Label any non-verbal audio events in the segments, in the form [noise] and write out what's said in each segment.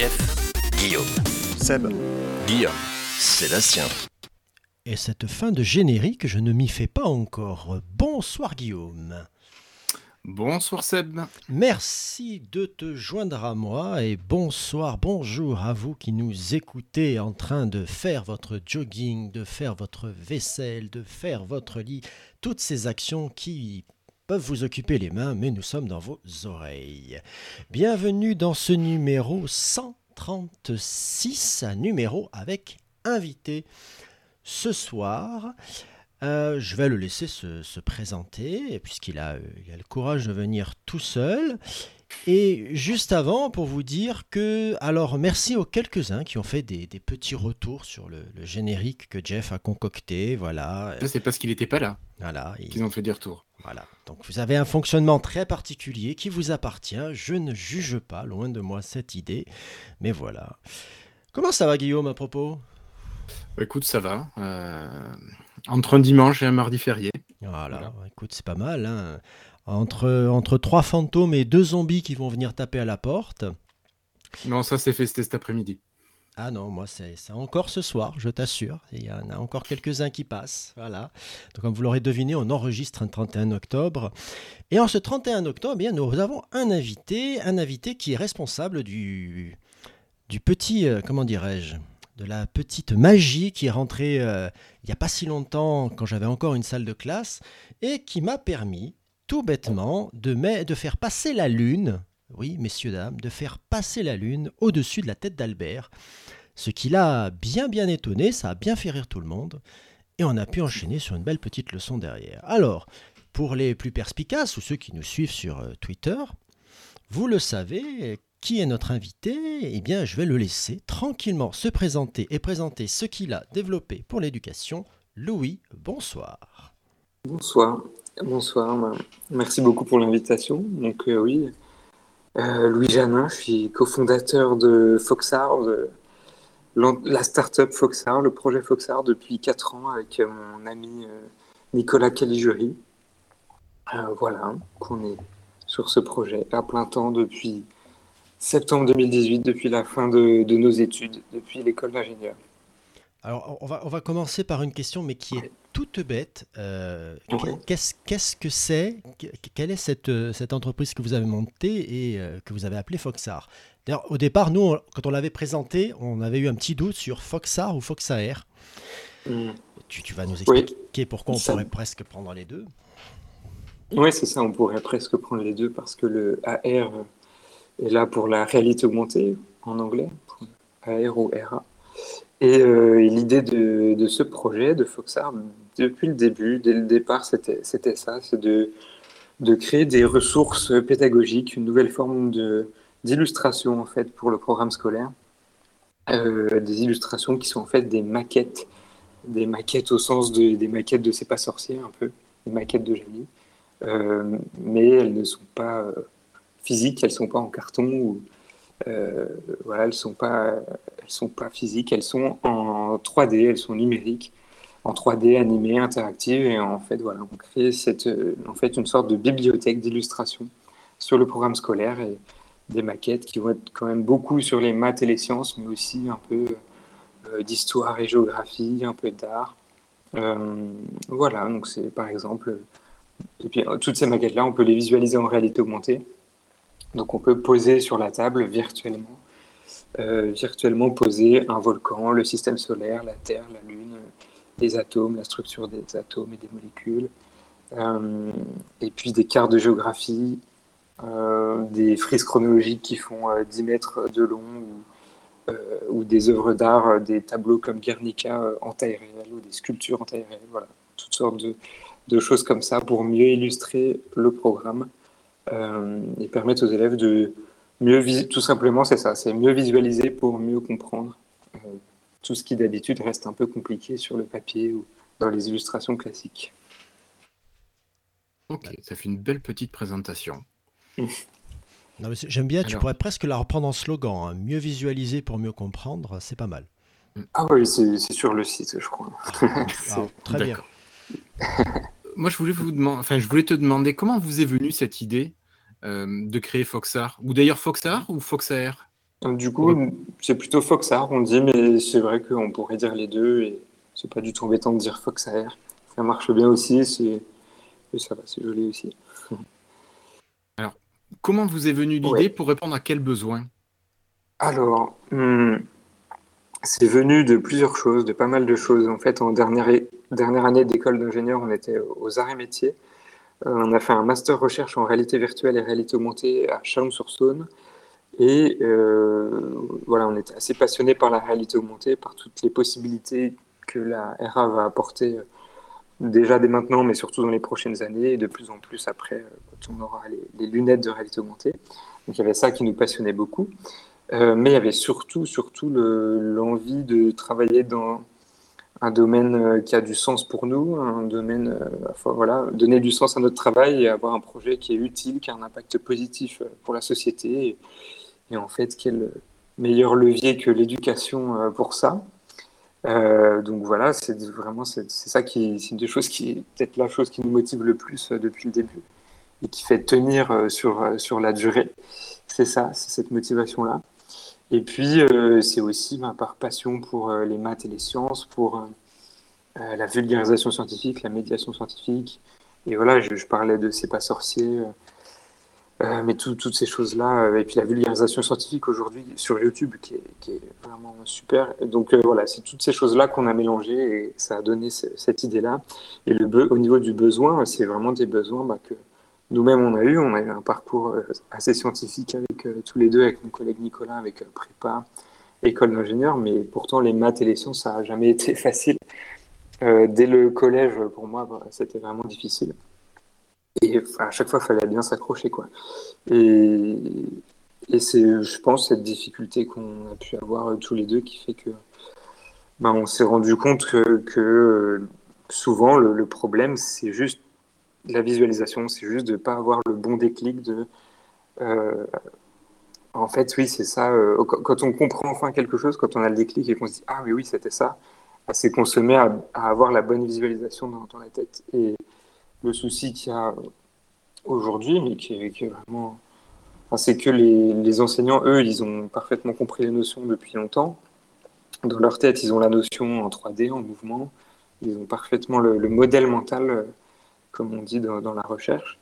Jeff, Guillaume, Seb, Guillaume, Sébastien. Et cette fin de générique, je ne m'y fais pas encore. Bonsoir Guillaume. Bonsoir Seb. Merci de te joindre à moi et bonsoir, bonjour à vous qui nous écoutez en train de faire votre jogging, de faire votre vaisselle, de faire votre lit, toutes ces actions qui vous occuper les mains, mais nous sommes dans vos oreilles. Bienvenue dans ce numéro 136, un numéro avec invité. Ce soir, euh, je vais le laisser se, se présenter, puisqu'il euh, a le courage de venir tout seul. Et juste avant, pour vous dire que, alors merci aux quelques-uns qui ont fait des, des petits retours sur le, le générique que Jeff a concocté. Voilà, Ça, c'est parce qu'il n'était pas là voilà, il- qu'ils ont fait des retours. voilà. Donc vous avez un fonctionnement très particulier qui vous appartient. Je ne juge pas, loin de moi cette idée. Mais voilà. Comment ça va, Guillaume, à propos? Bah, écoute, ça va. euh, entre un dimanche et un mardi férié. Voilà, Voilà. écoute, c'est pas mal. hein. Entre, entre trois fantômes et deux zombies qui vont venir taper à la porte. Non, ça c'est fait cet après-midi. Ah non, moi, c'est c'est encore ce soir, je t'assure. Il y en a encore quelques-uns qui passent. Voilà. Donc, comme vous l'aurez deviné, on enregistre un 31 octobre. Et en ce 31 octobre, eh bien, nous avons un invité, un invité qui est responsable du, du petit, euh, comment dirais-je, de la petite magie qui est rentrée euh, il n'y a pas si longtemps, quand j'avais encore une salle de classe, et qui m'a permis, tout bêtement, de, de faire passer la lune, oui, messieurs, dames, de faire passer la lune au-dessus de la tête d'Albert. Ce qui l'a bien bien étonné, ça a bien fait rire tout le monde, et on a pu enchaîner sur une belle petite leçon derrière. Alors, pour les plus perspicaces ou ceux qui nous suivent sur euh, Twitter, vous le savez, qui est notre invité? Eh bien, je vais le laisser tranquillement se présenter et présenter ce qu'il a développé pour l'éducation. Louis, bonsoir. Bonsoir, bonsoir. Merci beaucoup pour l'invitation. Donc euh, oui, euh, Louis Janin, je suis cofondateur de Foxart, de la start-up le projet Foxart depuis 4 ans avec euh, mon ami Nicolas Caligiuri. Voilà, qu'on est sur ce projet à plein temps depuis septembre 2018, depuis la fin de, de nos études, depuis l'école d'ingénieur. Alors, on va, on va commencer par une question, mais qui est toute bête. Euh. Qu'est-ce qu'est-ce que c'est que- Quelle est cette, euh, cette entreprise que vous avez montée et euh, que vous avez appelée Foxar? D'ailleurs, au départ, nous, on- quand on l'avait présenté, on avait eu un petit doute sur Foxar ou Foxair. Mm. Tu, tu vas nous Oui. expliquer pourquoi on Ça- pourrait presque prendre les deux. Oui, c'est ça, on pourrait presque prendre les deux parce que le AR est là pour la réalité augmentée en anglais, AR ou RA. Et, euh, et l'idée de, ce projet de Foxart, depuis le début, dès le départ, c'était ça, c'est de, créer des ressources pédagogiques, une nouvelle forme d'illustration en fait pour le programme scolaire. Euh, des illustrations qui sont en fait des maquettes, des maquettes au sens de, des maquettes de C'est pas sorcier un peu, des maquettes de génie. Euh, mais elles ne sont pas physiques, elles sont pas en carton ou voilà, elles sont pas, elles sont pas physiques, elles sont en 3D, elles sont numériques, en 3D animées, interactives et en fait voilà, on crée cette, euh, en fait une sorte de bibliothèque d'illustration sur le programme scolaire et des maquettes qui vont être quand même beaucoup sur les maths et les sciences, mais aussi un peu euh, d'histoire et géographie, un peu d'art. Euh, voilà, donc c'est par exemple et puis, toutes ces maquettes-là, on peut les visualiser en réalité augmentée. Donc, on peut poser sur la table virtuellement, virtuellement poser un volcan, le système solaire, la Terre, la Lune, euh, les atomes, la structure des atomes et des molécules, Euh, et puis des cartes de géographie, euh, des frises chronologiques qui font euh, 10 mètres de long, ou, euh, des œuvres d'art, euh, des tableaux comme Guernica euh, en taille réelle, ou des sculptures en taille réelle, voilà, toutes sortes de, choses comme ça pour mieux illustrer le programme euh, et permettre aux élèves de, mieux tout simplement, c'est ça, c'est mieux visualiser pour mieux comprendre euh, tout ce qui d'habitude reste un peu compliqué sur le papier ou dans les illustrations classiques. Ok, ça fait une belle petite présentation. [laughs] J'aime bien, tu pourrais presque la reprendre en slogan. Hein. Mieux visualiser pour mieux comprendre, c'est pas mal. Ah oui, c'est sur le site, je crois. Ah, [laughs] très bien. [laughs] Moi, je voulais, vous demander, enfin, je voulais te demander comment vous est venue cette idée de créer Foxar Ou d'ailleurs Foxar ou Foxar? Du coup, c'est plutôt Foxar, on dit, mais c'est vrai qu'on pourrait dire les deux et c'est pas du tout embêtant de dire Foxar. Ça marche bien aussi, c'est ça va, c'est joli aussi. [laughs] Alors, comment vous est venue l'idée pour répondre à quel besoin? Alors, hmm, c'est venu de plusieurs choses, de pas mal de choses. En fait, en dernière, dernière année d'école d'ingénieur, on était aux arts et métiers. Euh, on a fait un master recherche en réalité virtuelle et réalité augmentée à Chalon-sur-Saône. Et euh, voilà, on était assez passionné par la réalité augmentée, par toutes les possibilités que la RA va apporter euh, déjà dès maintenant, mais surtout dans les prochaines années, et de plus en plus après, quand on aura les, lunettes de réalité augmentée. Donc il y avait ça qui nous passionnait beaucoup. mais il y avait surtout, surtout l'envie de travailler dans un domaine euh, qui a du sens pour nous, un domaine, euh, voilà, donner du sens à notre travail et avoir un projet qui est utile, qui a un impact positif euh, pour la société. Et, en fait, quel meilleur levier que l'éducation pour ça. donc voilà, c'est vraiment c'est ça qui c'est une des choses qui est peut-être la chose qui nous motive le plus depuis le début et qui fait tenir sur sur la durée. C'est ça, c'est cette motivation là. Et puis, euh, c'est aussi ben, par passion pour euh, les maths et les sciences, pour euh, la vulgarisation scientifique, la médiation scientifique. Et voilà, je, parlais de C'est pas sorcier, mais toutes ces choses-là. et puis la vulgarisation scientifique aujourd'hui sur YouTube qui est, vraiment super. donc voilà, c'est toutes ces choses-là qu'on a mélangées et ça a donné cette idée-là. Et le au niveau du besoin, c'est vraiment des besoins bah, que nous-mêmes on a eu. On a un parcours euh, assez scientifique avec euh, tous les deux, avec mon collègue Nicolas, avec euh, prépa, école d'ingénieur, mais pourtant les maths et les sciences, ça n'a jamais [laughs] été facile. dès le collège, pour moi, bah, c'était vraiment difficile. Et à chaque fois, il fallait bien s'accrocher. quoi. Et, et c'est, je pense, cette difficulté qu'on a pu avoir tous les deux qui fait que bah, on s'est rendu compte que, souvent, le problème, c'est juste la visualisation, c'est juste de ne pas avoir le bon déclic de. Euh, en fait, oui, c'est ça. Euh, quand on comprend enfin quelque chose, quand on a le déclic et qu'on se dit Ah oui, oui, c'était ça, bah, c'est qu'on se met à, avoir la bonne visualisation dans, dans, la tête. Et le souci qu'il y a aujourd'hui, mais qui est, vraiment. c'est que les, enseignants, eux, ils ont parfaitement compris les notions depuis longtemps. Dans leur tête, ils ont la notion en 3D, en mouvement. Ils ont parfaitement le, le modèle mental comme on dit dans, la recherche,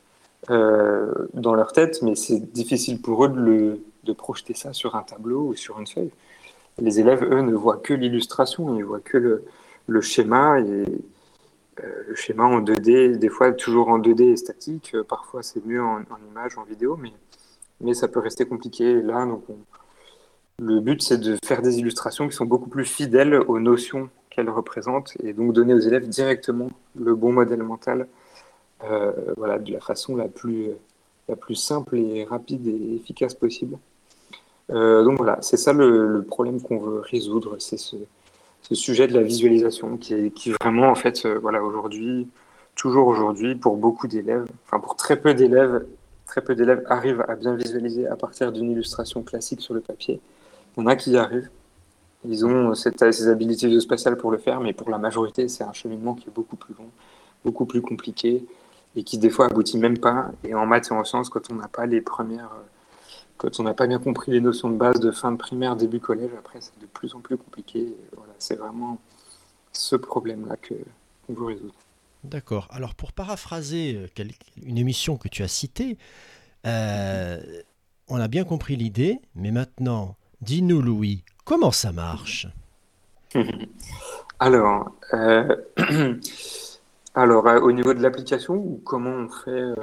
euh, dans leur tête, mais c'est difficile pour eux de, projeter ça sur un tableau ou sur une feuille. Les élèves, eux, ne voient que l'illustration, ils voient que le, schéma euh, le schéma en 2D, des fois toujours en 2D et statique, parfois c'est mieux en, image, en vidéo, mais, ça peut rester compliqué. Là, donc le but, c'est de faire des illustrations qui sont beaucoup plus fidèles aux notions qu'elles représentent et donc donner aux élèves directement le bon modèle mental voilà, de la façon la plus, la plus simple et rapide et efficace possible. Euh, donc voilà, c'est ça le, problème qu'on veut résoudre, c'est ce, sujet de la visualisation qui, qui vraiment, en fait, euh, voilà, aujourd'hui, toujours aujourd'hui, pour beaucoup d'élèves, enfin pour très peu d'élèves, très peu d'élèves arrivent à bien visualiser à partir d'une illustration classique sur le papier. Il y en a qui y arrivent. Ils ont ces habilités spatiales pour le faire, mais pour la majorité, c'est un cheminement qui est beaucoup plus long, beaucoup plus compliqué et qui des fois aboutit même pas. Et en maths et en sciences, quand on n'a pas les premières, euh, quand on n'a pas bien compris les notions de base de fin de primaire, début collège, après c'est de plus en plus compliqué. Voilà, c'est vraiment ce problème-là que qu'on veut résoudre. D'accord. Alors pour paraphraser euh, une émission que tu as citée, euh, on a bien compris l'idée, mais maintenant, dis-nous Louis, comment ça marche? [laughs] Alors, euh, [clears throat] Alors, euh, au niveau de l'application, ou comment on fait euh,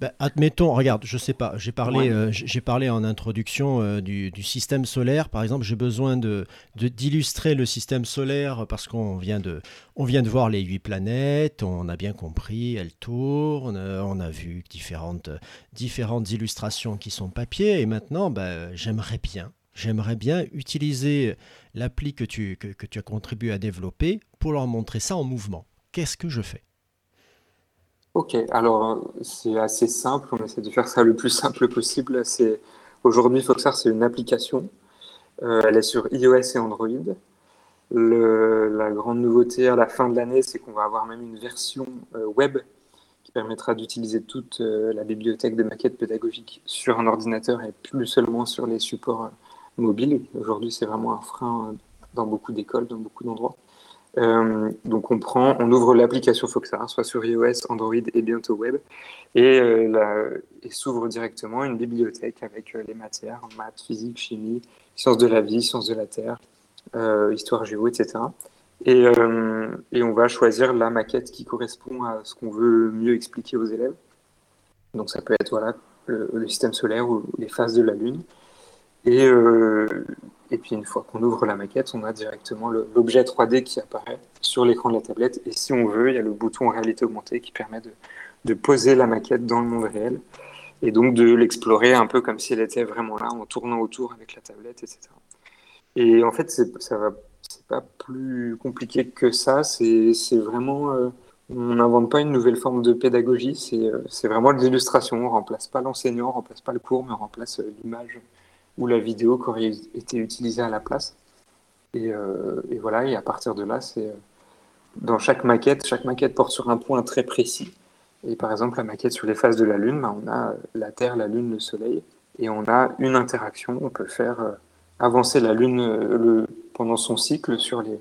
Ben, admettons, regarde, je sais pas, j'ai parlé, euh, j'ai parlé en introduction du, système solaire. Par exemple, j'ai besoin de, d'illustrer le système solaire parce qu'on vient de, on vient de voir les huit planètes, on a bien compris, elles tournent, on a vu différentes, différentes illustrations qui sont papier. Et maintenant, ben, j'aimerais bien, j'aimerais bien utiliser l'appli que tu, que tu as contribué à développer pour leur montrer ça en mouvement. Qu'est-ce que je fais? Ok, alors c'est assez simple, on essaie de faire ça le plus simple possible. Aujourd'hui, Foxar, c'est une application. Euh, elle est sur iOS et Android. la grande nouveauté à la fin de l'année, c'est qu'on va avoir même une version euh, web qui permettra d'utiliser toute euh, la bibliothèque de maquettes pédagogiques sur un ordinateur et plus seulement sur les supports mobiles. Aujourd'hui, c'est vraiment un frein dans beaucoup d'écoles, dans beaucoup d'endroits. Euh, donc on prend, on ouvre l'application Foxar, soit sur iOS, Android et bientôt web, et, euh, s'ouvre directement une bibliothèque avec euh, les matières, maths, physique, chimie, sciences de la vie, sciences de la terre, histoire géo, etc. Et, on va choisir la maquette qui correspond à ce qu'on veut mieux expliquer aux élèves. Donc ça peut être voilà, le système solaire ou les phases de la Lune. Et, euh, et puis une fois qu'on ouvre la maquette, on a directement l'objet 3D qui apparaît sur l'écran de la tablette. Et si on veut, il y a le bouton réalité augmentée qui permet de, de poser la maquette dans le monde réel et donc de l'explorer un peu comme si elle était vraiment là en tournant autour avec la tablette, etc. Et en fait, ça va, pas plus compliqué que ça. C'est vraiment, euh, on n'invente pas une nouvelle forme de pédagogie. C'est euh, vraiment l'illustration. On remplace pas l'enseignant, on remplace pas le cours, mais on remplace euh, l'image ou la vidéo qui aurait été utilisée à la place. Et, euh, et voilà, et à partir de là, c'est euh, dans chaque maquette, chaque maquette porte sur un point très précis. Et par exemple, la maquette sur les phases de la Lune, bah, on a la Terre, la Lune, le Soleil, et on a une interaction. On peut faire euh, avancer la Lune pendant son cycle sur les,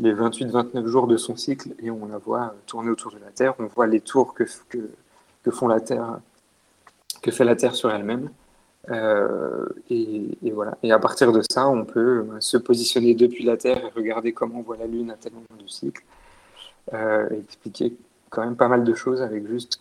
les 28-29 jours de son cycle, et on la voit tourner autour de la Terre. On voit les tours que font la Terre, que fait la Terre sur elle-même. Euh, et, voilà. Et à partir de ça, on peut euh, se positionner depuis la Terre et regarder comment on voit la Lune à tel moment du cycle. Euh, et expliquer quand même pas mal de choses avec juste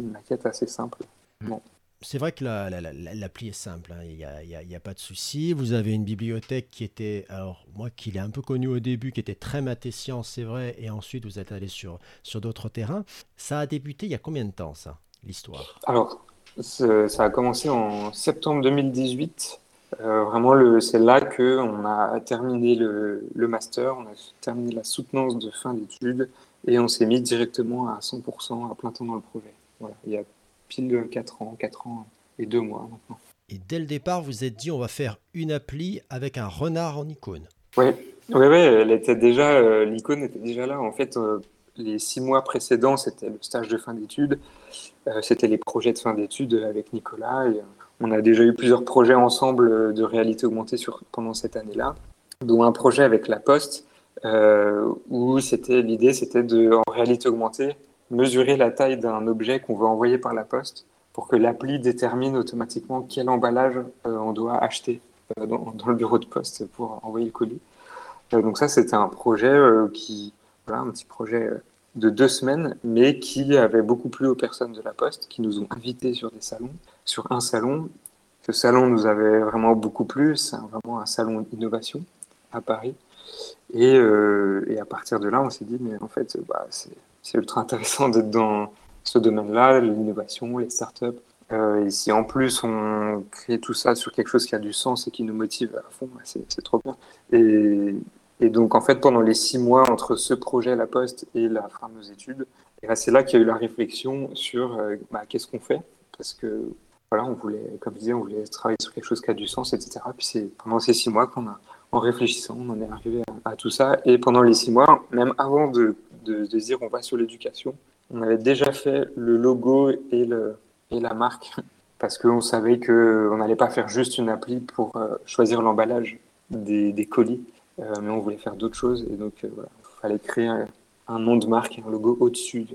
une maquette assez simple. Mmh. C'est vrai que l'appli est simple, hein. il n'y a, pas de souci. Vous avez une bibliothèque qui était, alors moi qui l'ai un peu connu au début, qui était très maths sciences, c'est vrai, et ensuite vous êtes allé sur, sur d'autres terrains. Ça a débuté il y a combien de temps, ça, l'histoire? Alors, ça a commencé en septembre 2018. Euh, vraiment, c'est là qu'on a terminé le, master, on a terminé la soutenance de fin d'études et on s'est mis directement à 100% à plein temps dans le projet. Voilà, il y a pile 4 ans, 4 ans et 2 mois maintenant. Et dès le départ, vous êtes dit on va faire une appli avec un renard en icône. Oui, oui, elle était déjà, euh, l'icône était déjà là. En fait, euh, les six mois précédents, c'était le stage de fin d'études, euh, c'était les projets de fin d'études avec Nicolas. Euh, on a déjà eu plusieurs projets ensemble euh, de réalité augmentée sur, pendant cette année-là, dont un projet avec La Poste, où c'était l'idée, c'était de, en réalité augmentée, mesurer la taille d'un objet qu'on veut envoyer par la poste pour que l'appli détermine automatiquement quel emballage on doit acheter dans, le bureau de poste pour envoyer le colis. donc ça, c'était un projet qui, voilà, un petit projet de deux semaines, mais qui avait beaucoup plu aux personnes de la Poste, qui nous ont invités sur des salons. Sur un salon, ce salon nous avait vraiment beaucoup plu, c'est vraiment un salon d'innovation à Paris. Et, euh, à partir de là, on s'est dit, mais en fait, bah, c'est ultra intéressant d'être dans ce domaine-là, l'innovation, les startups. Euh, et si en plus on crée tout ça sur quelque chose qui a du sens et qui nous motive à fond, bah, c'est trop bien. Et, et donc, en fait, pendant les six mois entre ce projet La Poste et la fin de nos études, c'est là qu'il y a eu la réflexion sur euh, bah, qu'est-ce qu'on fait? Parce que, voilà, on voulait, comme je disais, on voulait travailler sur quelque chose qui a du sens, etc. Puis c'est pendant ces six mois qu'on a, en réfléchissant, on en est arrivé à, tout ça. Et pendant les six mois, même avant de, dire on va sur l'éducation, on avait déjà fait le logo et, la marque [laughs] parce qu'on savait qu'on n'allait pas faire juste une appli pour euh, choisir l'emballage des, colis mais on voulait faire d'autres choses. Et donc, euh, voilà, il fallait créer un, nom de marque, un logo au-dessus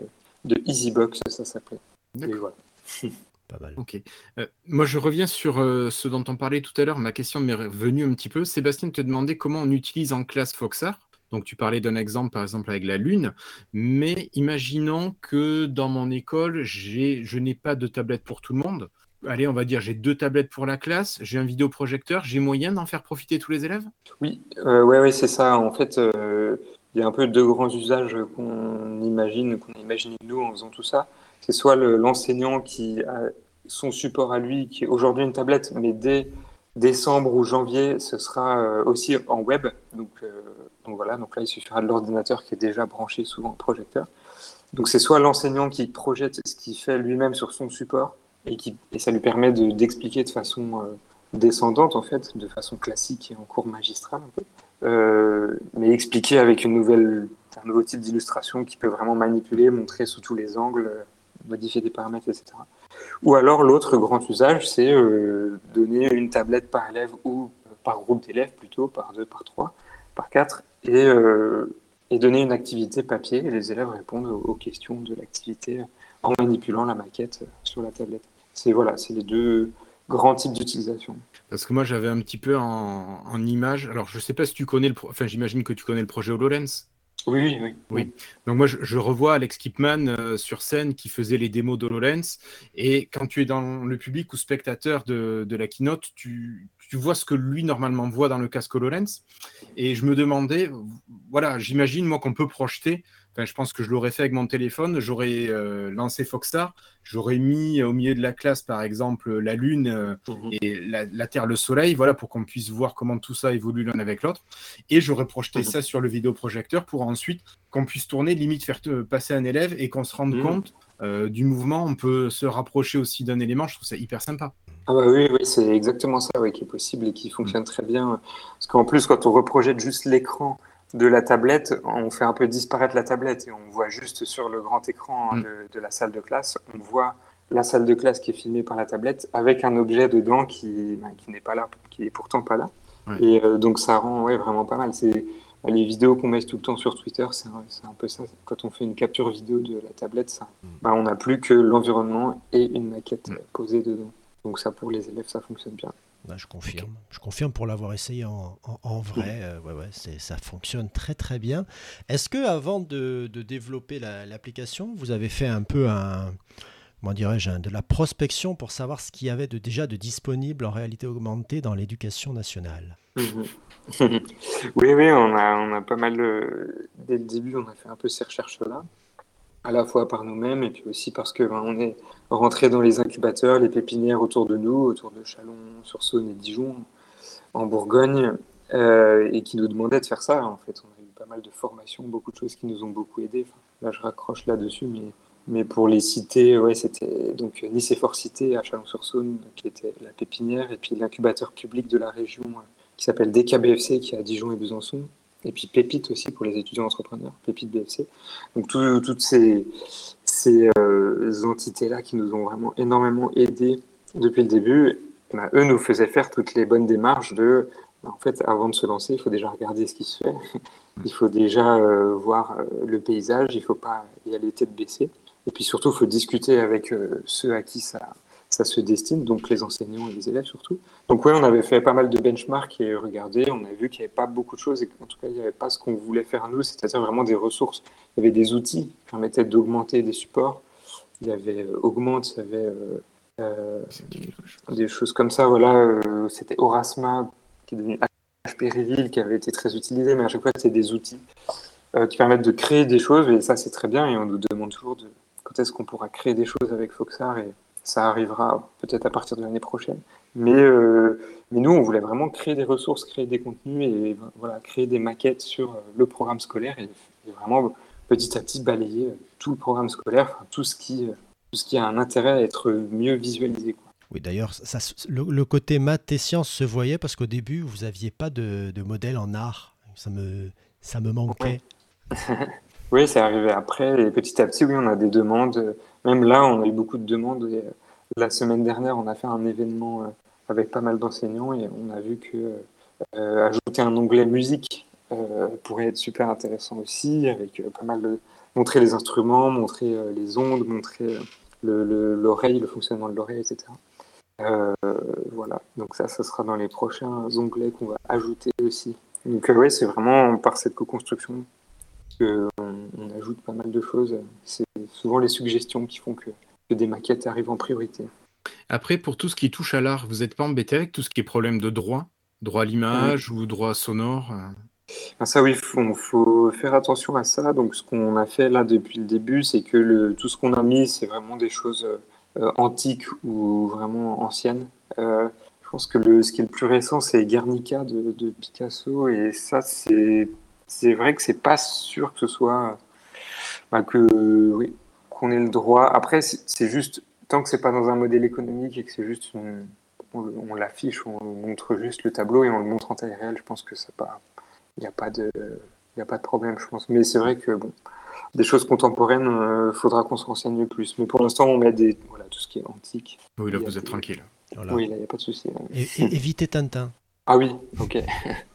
de, EasyBox, ça s'appelait. Et voilà. [laughs] Pas mal. Ok. Euh, moi, je reviens sur ce dont on parlait tout à l'heure. Ma question m'est revenue un petit peu. Sébastien te demandait comment on utilise en classe Foxar. Donc tu parlais d'un exemple, par exemple, avec la Lune, mais imaginons que dans mon école, je n'ai pas de tablette pour tout le monde. Allez, on va dire, j'ai deux tablettes pour la classe, j'ai un vidéoprojecteur, j'ai moyen d'en faire profiter tous les élèves? Oui, euh, ouais, ouais, c'est ça. En fait, euh, il y a un peu deux grands usages qu'on imagine, qu'on imagine nous en faisant tout ça. C'est soit l'enseignant qui a son support à lui, qui est aujourd'hui une tablette, mais dès décembre ou janvier, ce sera euh, aussi en web. Donc, euh, donc voilà, donc là, il suffira de l'ordinateur qui est déjà branché souvent au projecteur. Donc c'est soit l'enseignant qui projette ce qu'il fait lui-même sur son support et, qui, et ça lui permet d'expliquer de, façon euh, descendante, en fait, de façon classique et en cours magistral peu, mais expliquer avec une nouvelle, un nouveau type d'illustration qui peut vraiment manipuler, montrer sous tous les angles, modifier des paramètres, etc. Ou alors l'autre grand usage, c'est euh, donner une tablette par élève ou par groupe d'élèves plutôt, par deux, par trois, par quatre, et, euh, et donner une activité papier et les élèves répondent aux, questions de l'activité en manipulant la maquette sur la tablette. C'est voilà, c'est les deux grands types d'utilisation. Parce que moi j'avais un petit peu en, en image, alors je sais pas si tu connais le, enfin j'imagine que tu connais le projet HoloLens. Oui, oui, oui. Donc moi, je, revois Alex Kipman euh, sur scène qui faisait les démos d'HoloLens. Et quand tu es dans le public ou spectateur de, la keynote, tu, tu, vois ce que lui, normalement, voit dans le casque HoloLens. Et je me demandais, voilà, j'imagine, moi, qu'on peut projeter je pense que je l'aurais fait avec mon téléphone. J'aurais euh, lancé Foxstar. J'aurais mis au milieu de la classe, par exemple, la Lune euh, mhm. et la, Terre, le Soleil, voilà, pour qu'on puisse voir comment tout ça évolue l'un avec l'autre. Et j'aurais projeté mhm. ça sur le vidéoprojecteur pour ensuite qu'on puisse tourner, limite faire passer un élève et qu'on se rende mhm. compte euh, du mouvement. On peut se rapprocher aussi d'un élément. Je trouve ça hyper sympa. Ah bah oui, oui c'est exactement ça qui est possible et qui fonctionne très bien. Parce qu'en plus, quand on reprojette juste l'écran de la tablette, on fait un peu disparaître la tablette et on voit juste sur le grand écran mm. de, la salle de classe, on voit la salle de classe qui est filmée par la tablette avec un objet dedans qui, bah, qui n'est pas là, qui est pourtant pas là. Et euh, donc ça rend ouais, vraiment pas mal. C'est les vidéos qu'on met tout le temps sur Twitter, c'est un, peu ça. Quand on fait une capture vidéo de la tablette, ça, mm. bah, on n'a plus que l'environnement et une maquette mm. posée dedans. Donc ça, pour les élèves, ça fonctionne bien. Bah, je confirme. Je confirme pour l'avoir essayé en, vrai. Euh, ouais, ouais, ça fonctionne très très bien. Est-ce que avant de, développer l'application, vous avez fait un peu un, comment dirais-je, de la prospection pour savoir ce qu'il y avait de, déjà de disponible en réalité augmentée dans l'éducation nationale? Mhm. [laughs] Oui, oui, on a, on a pas mal. Euh, dès le début, on a fait un peu ces recherches-là à la fois par nous-mêmes et puis aussi parce que ben, on est rentré dans les incubateurs, les pépinières autour de nous, autour de Chalon-sur-Saône et Dijon, en Bourgogne, euh, et qui nous demandaient de faire ça. En fait, on a eu pas mal de formations, beaucoup de choses qui nous ont beaucoup aidés. là, je raccroche là-dessus, mais, pour les cités, ouais, c'était donc Nice et Fort Cité à Chalon-sur-Saône, qui était la pépinière, et puis l'incubateur public de la région qui s'appelle DKBFC, qui est à Dijon et Besançon, et puis Pépite aussi pour les étudiants entrepreneurs, Pépite BFC. Donc toutes ces, ces euh, entités-là qui nous ont vraiment énormément aidés depuis le début, bah, eux nous faisaient faire toutes les bonnes démarches de, bah, en fait, avant de se lancer, il faut déjà regarder ce qui se fait, il faut déjà euh, voir euh, le paysage, il ne faut pas y aller tête baissée, et puis surtout, il faut discuter avec ceux à qui ça, ça se destine, donc les enseignants et les élèves surtout. Donc oui, on avait fait pas mal de benchmarks et regardé, on a vu qu'il n'y avait pas beaucoup de choses et qu'en tout cas, il n'y avait pas ce qu'on voulait faire nous, c'est-à-dire vraiment des ressources. Il y avait des outils qui permettaient d'augmenter des supports. Il y avait euh, Augmente, il y avait euh, euh, des choses comme ça. Voilà, c'était Orasma qui est devenu HP Reveal qui avait été très utilisé, mais à chaque fois, c'est des outils qui permettent de créer des choses et ça, c'est très bien et on nous demande toujours de quand est-ce qu'on pourra créer des choses avec Foxar et ça arrivera peut-être à partir de l'année prochaine. Mais, euh, mais nous, on voulait vraiment créer des ressources, créer des contenus et voilà, créer des maquettes sur euh, le programme scolaire et, vraiment petit à petit balayer euh, tout le programme scolaire, tout ce qui, tout ce qui a un intérêt à être mieux visualisé. Oui, d'ailleurs, le, côté maths et sciences se voyait parce qu'au début, vous n'aviez pas de, de, modèle en art. Ça me, ça me manquait. [laughs] oui, c'est arrivé après. Et petit à petit, oui, on a des demandes même là, on a eu beaucoup de demandes. Et, euh, la semaine dernière, on a fait un événement euh, avec pas mal d'enseignants et on a vu que euh, ajouter un onglet musique pourrait être super intéressant aussi, avec pas mal de montrer les instruments, montrer les ondes, montrer l'oreille, le, fonctionnement de l'oreille, etc. voilà, donc ça, ce sera dans les prochains onglets qu'on va ajouter aussi Donc oui, c'est vraiment par cette co-construction qu'on on ajoute pas mal de choses. C'est souvent les suggestions qui font que, que des maquettes arrivent en priorité. Après, pour tout ce qui touche à l'art, vous n'êtes pas embêté avec tout ce qui est problème de droit? Droit à l'image ou droit sonore euh? ah, Ça, oui, il faut, faire attention à ça. Donc, ce qu'on a fait là depuis le début, c'est que le, tout ce qu'on a mis, c'est vraiment des choses euh, antiques ou vraiment anciennes. Euh, je pense que le, ce qui est le plus récent, c'est Guernica de, Picasso. Et ça, c'est, c'est vrai que c'est pas sûr que ce soit. Bah, que, oui, qu'on ait le droit. Après, c'est juste tant que c'est pas dans un modèle économique et que c'est juste on, l'affiche, on montre juste le tableau et on le montre en taille réelle, je pense que ça pas, il n'y a pas de, il a pas de problème, je pense. Mais c'est vrai que bon, des choses contemporaines, il euh, faudra qu'on se renseigne plus. Mais pour l'instant, on met des, voilà, tout ce qui est antique. Oui, là, vous êtes tranquille. Oui, là, il n'y a pas de souci. Évitez Tintin. Ah oui, ok. [laughs]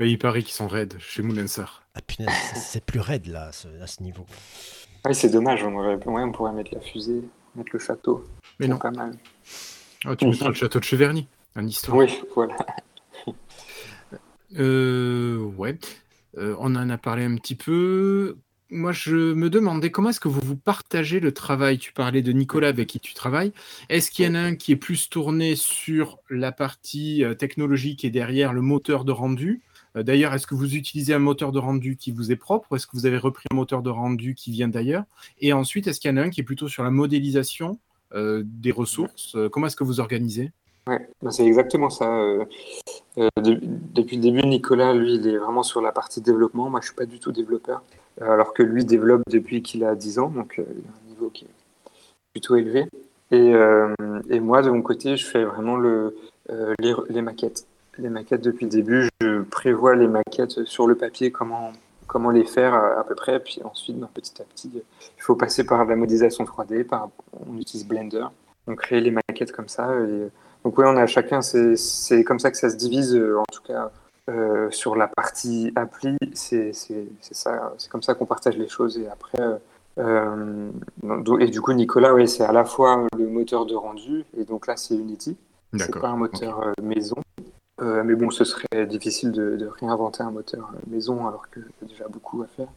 il paraît qu'ils sont raides chez Moulinsart. Ah putain, c'est plus raide là, à ce niveau. Ah oui, c'est dommage, on, aurait... on pourrait mettre la fusée mettre le château. Mais non. Pas mal. Ah, tu mettras le château de Cheverny, un histoire. Oui, voilà. Euh, ouais. Euh, on en a parlé un petit peu. Moi, je me demandais comment est-ce que vous vous partagez le travail? Tu parlais de Nicolas avec qui tu travailles. Est-ce qu'il y en a un qui est plus tourné sur la partie euh, technologique et derrière le moteur de rendu? D'ailleurs, est-ce que vous utilisez un moteur de rendu qui vous est propre ou est-ce que vous avez repris un moteur de rendu qui vient d'ailleurs? Et ensuite, est-ce qu'il y en a un qui est plutôt sur la modélisation euh, des ressources? Euh, Comment est-ce que vous organisez? Oui, bah, c'est exactement ça. Euh, depuis le début, Nicolas, lui, il est vraiment sur la partie développement. Moi, je ne suis pas du tout développeur, alors que lui développe depuis qu'il a 10 ans, donc il a un niveau qui est plutôt élevé. Et, moi, de mon côté, je fais vraiment le, les maquettes les maquettes depuis le début. Je prévois les maquettes sur le papier, comment, comment les faire à, peu près. Puis ensuite, ben, petit à petit, il faut passer par la modélisation 3D. Par, on utilise Blender. Donc créer les maquettes comme ça. donc oui, on a chacun, c'est comme ça que ça se divise, euh, en tout cas. Euh, sur la partie appli, c'est ça, c'est comme ça qu'on partage les choses. Et après, euh, et du coup, Nicolas, oui, c'est à la fois le moteur de rendu, et donc là, c'est Unity. C'est pas un moteur maison. Euh, mais bon, ce serait difficile de, réinventer un moteur maison alors qu'il y a déjà beaucoup à faire.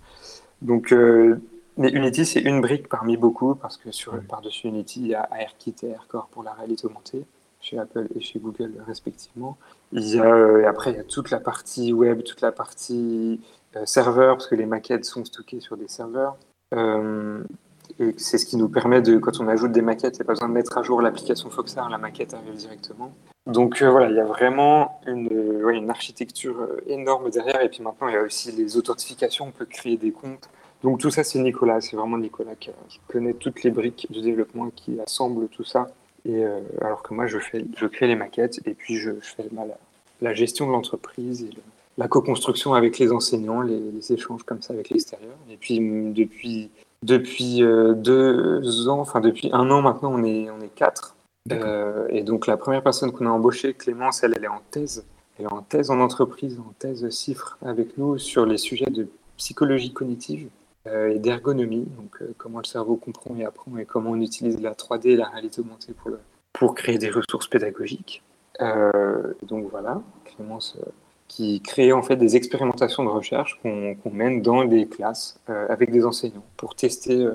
Donc, euh, mais Unity, c'est une brique parmi beaucoup parce que sur, par-dessus Unity, il y a ARKit et AirCore pour la réalité augmentée chez Apple et chez Google respectivement. Il y a, euh, après, il y a toute la partie web, toute la partie serveur parce que les maquettes sont stockées sur des serveurs. Et c'est ce qui nous permet de, quand on ajoute des maquettes, il n'y a pas besoin de mettre à jour l'application Foxar, la maquette arrive directement. Donc euh, voilà, il y a vraiment une, une architecture euh, énorme derrière. Et puis maintenant, il y a aussi les authentifications, on peut créer des comptes. Donc tout ça, c'est Nicolas, c'est vraiment Nicolas qui, connaît toutes les briques du développement, qui assemble tout ça. Et euh, alors que moi, je, fais, je crée les maquettes et puis je, fais la, gestion de l'entreprise la co-construction avec les enseignants, les, échanges comme ça avec l'extérieur. Et puis depuis, depuis deux ans, enfin depuis un an maintenant, on est, on est quatre. Euh, et donc la première personne qu'on a embauchée, Clémence, elle, elle est en thèse. Elle est en thèse en entreprise, en thèse chiffre avec nous sur les sujets de psychologie cognitive euh, et d'ergonomie, donc euh, comment le cerveau comprend et apprend et comment on utilise la 3D et la réalité augmentée pour, pour créer des ressources pédagogiques. donc voilà, Clémence qui crée en fait des expérimentations de recherche qu'on mène dans des classes avec des enseignants pour tester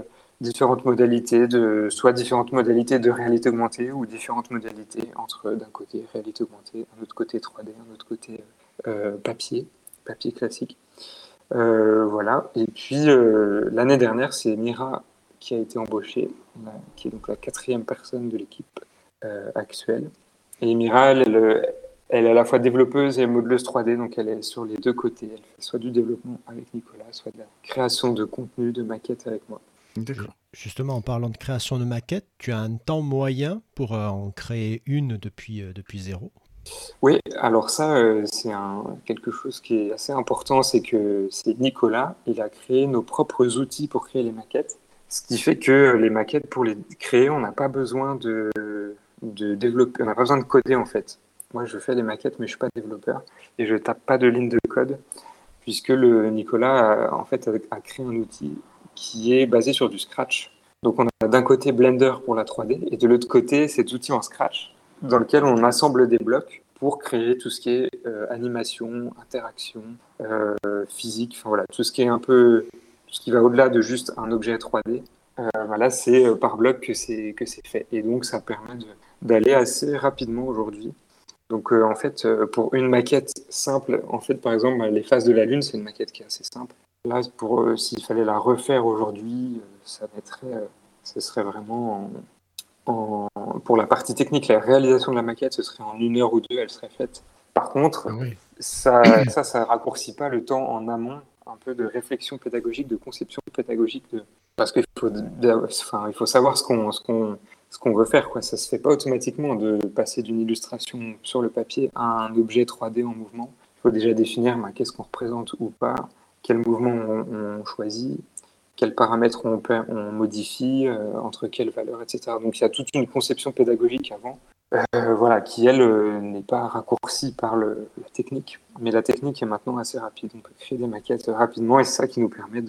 différentes modalités de soit différentes modalités de réalité augmentée ou différentes modalités entre d'un côté réalité augmentée, un autre côté 3D, un autre côté euh, papier, papier classique. Euh, voilà. Et puis euh, l'année dernière, c'est Mira qui a été embauchée, qui est donc la quatrième personne de l'équipe actuelle. Et Mira, elle, est à la fois développeuse et modeleuse 3D, donc elle est sur les deux côtés. Elle fait soit du développement avec Nicolas, soit de la création de contenu, de maquettes avec moi. Justement, en parlant de création de maquettes, tu as un temps moyen pour euh, en créer une depuis, euh, depuis zéro? Oui, alors ça, euh, c'est quelque chose qui est assez important, c'est que c'est Nicolas, il a créé nos propres outils pour créer les maquettes. Ce qui fait que les maquettes, pour les créer, on n'a pas besoin de, de développer, on n'a pas besoin de coder en fait. Moi, je fais des maquettes, mais je ne suis pas développeur et je tape pas de ligne de code, puisque le Nicolas en fait a créé un outil qui est basé sur du Scratch. Donc on a d'un côté Blender pour la 3D et de l'autre côté cet outil en Scratch dans lequel on assemble des blocs pour créer tout ce qui est animation, interaction, physique, enfin voilà, tout ce qui est un peu, tout ce qui va au-delà de juste un objet 3D. voilà, c'est par bloc que c'est que c'est fait, et donc ça permet d'aller assez rapidement aujourd'hui. Donc en fait, pour une maquette simple, en fait, par exemple, les phases de la Lune, c'est une maquette qui est assez simple. Là, pour s'il fallait la refaire aujourd'hui, ça mettrait ce serait vraiment en, pour la partie technique, la réalisation de la maquette, ce serait en une heure ou deux, elle serait faite. Par contre, ah ça, ça, ça raccourcit pas le temps en amont, un peu de réflexion pédagogique, de conception pédagogique, de... parce qu'il faut, enfin, il faut savoir ce qu'on, ce qu'on, ce qu'on veut faire. Quoi. Ça se fait pas automatiquement de passer d'une illustration sur le papier à un objet 3D en mouvement. Il faut déjà définir bah, qu'est-ce qu'on représente ou pas, quel mouvement on, choisit, quels paramètres on, modifie, euh, entre quelles valeurs, etc. Donc il y a toute une conception pédagogique avant, euh, voilà, qui elle euh, n'est pas raccourcie par la technique, mais la technique est maintenant assez rapide. On peut créer des maquettes rapidement et c'est ça qui nous permet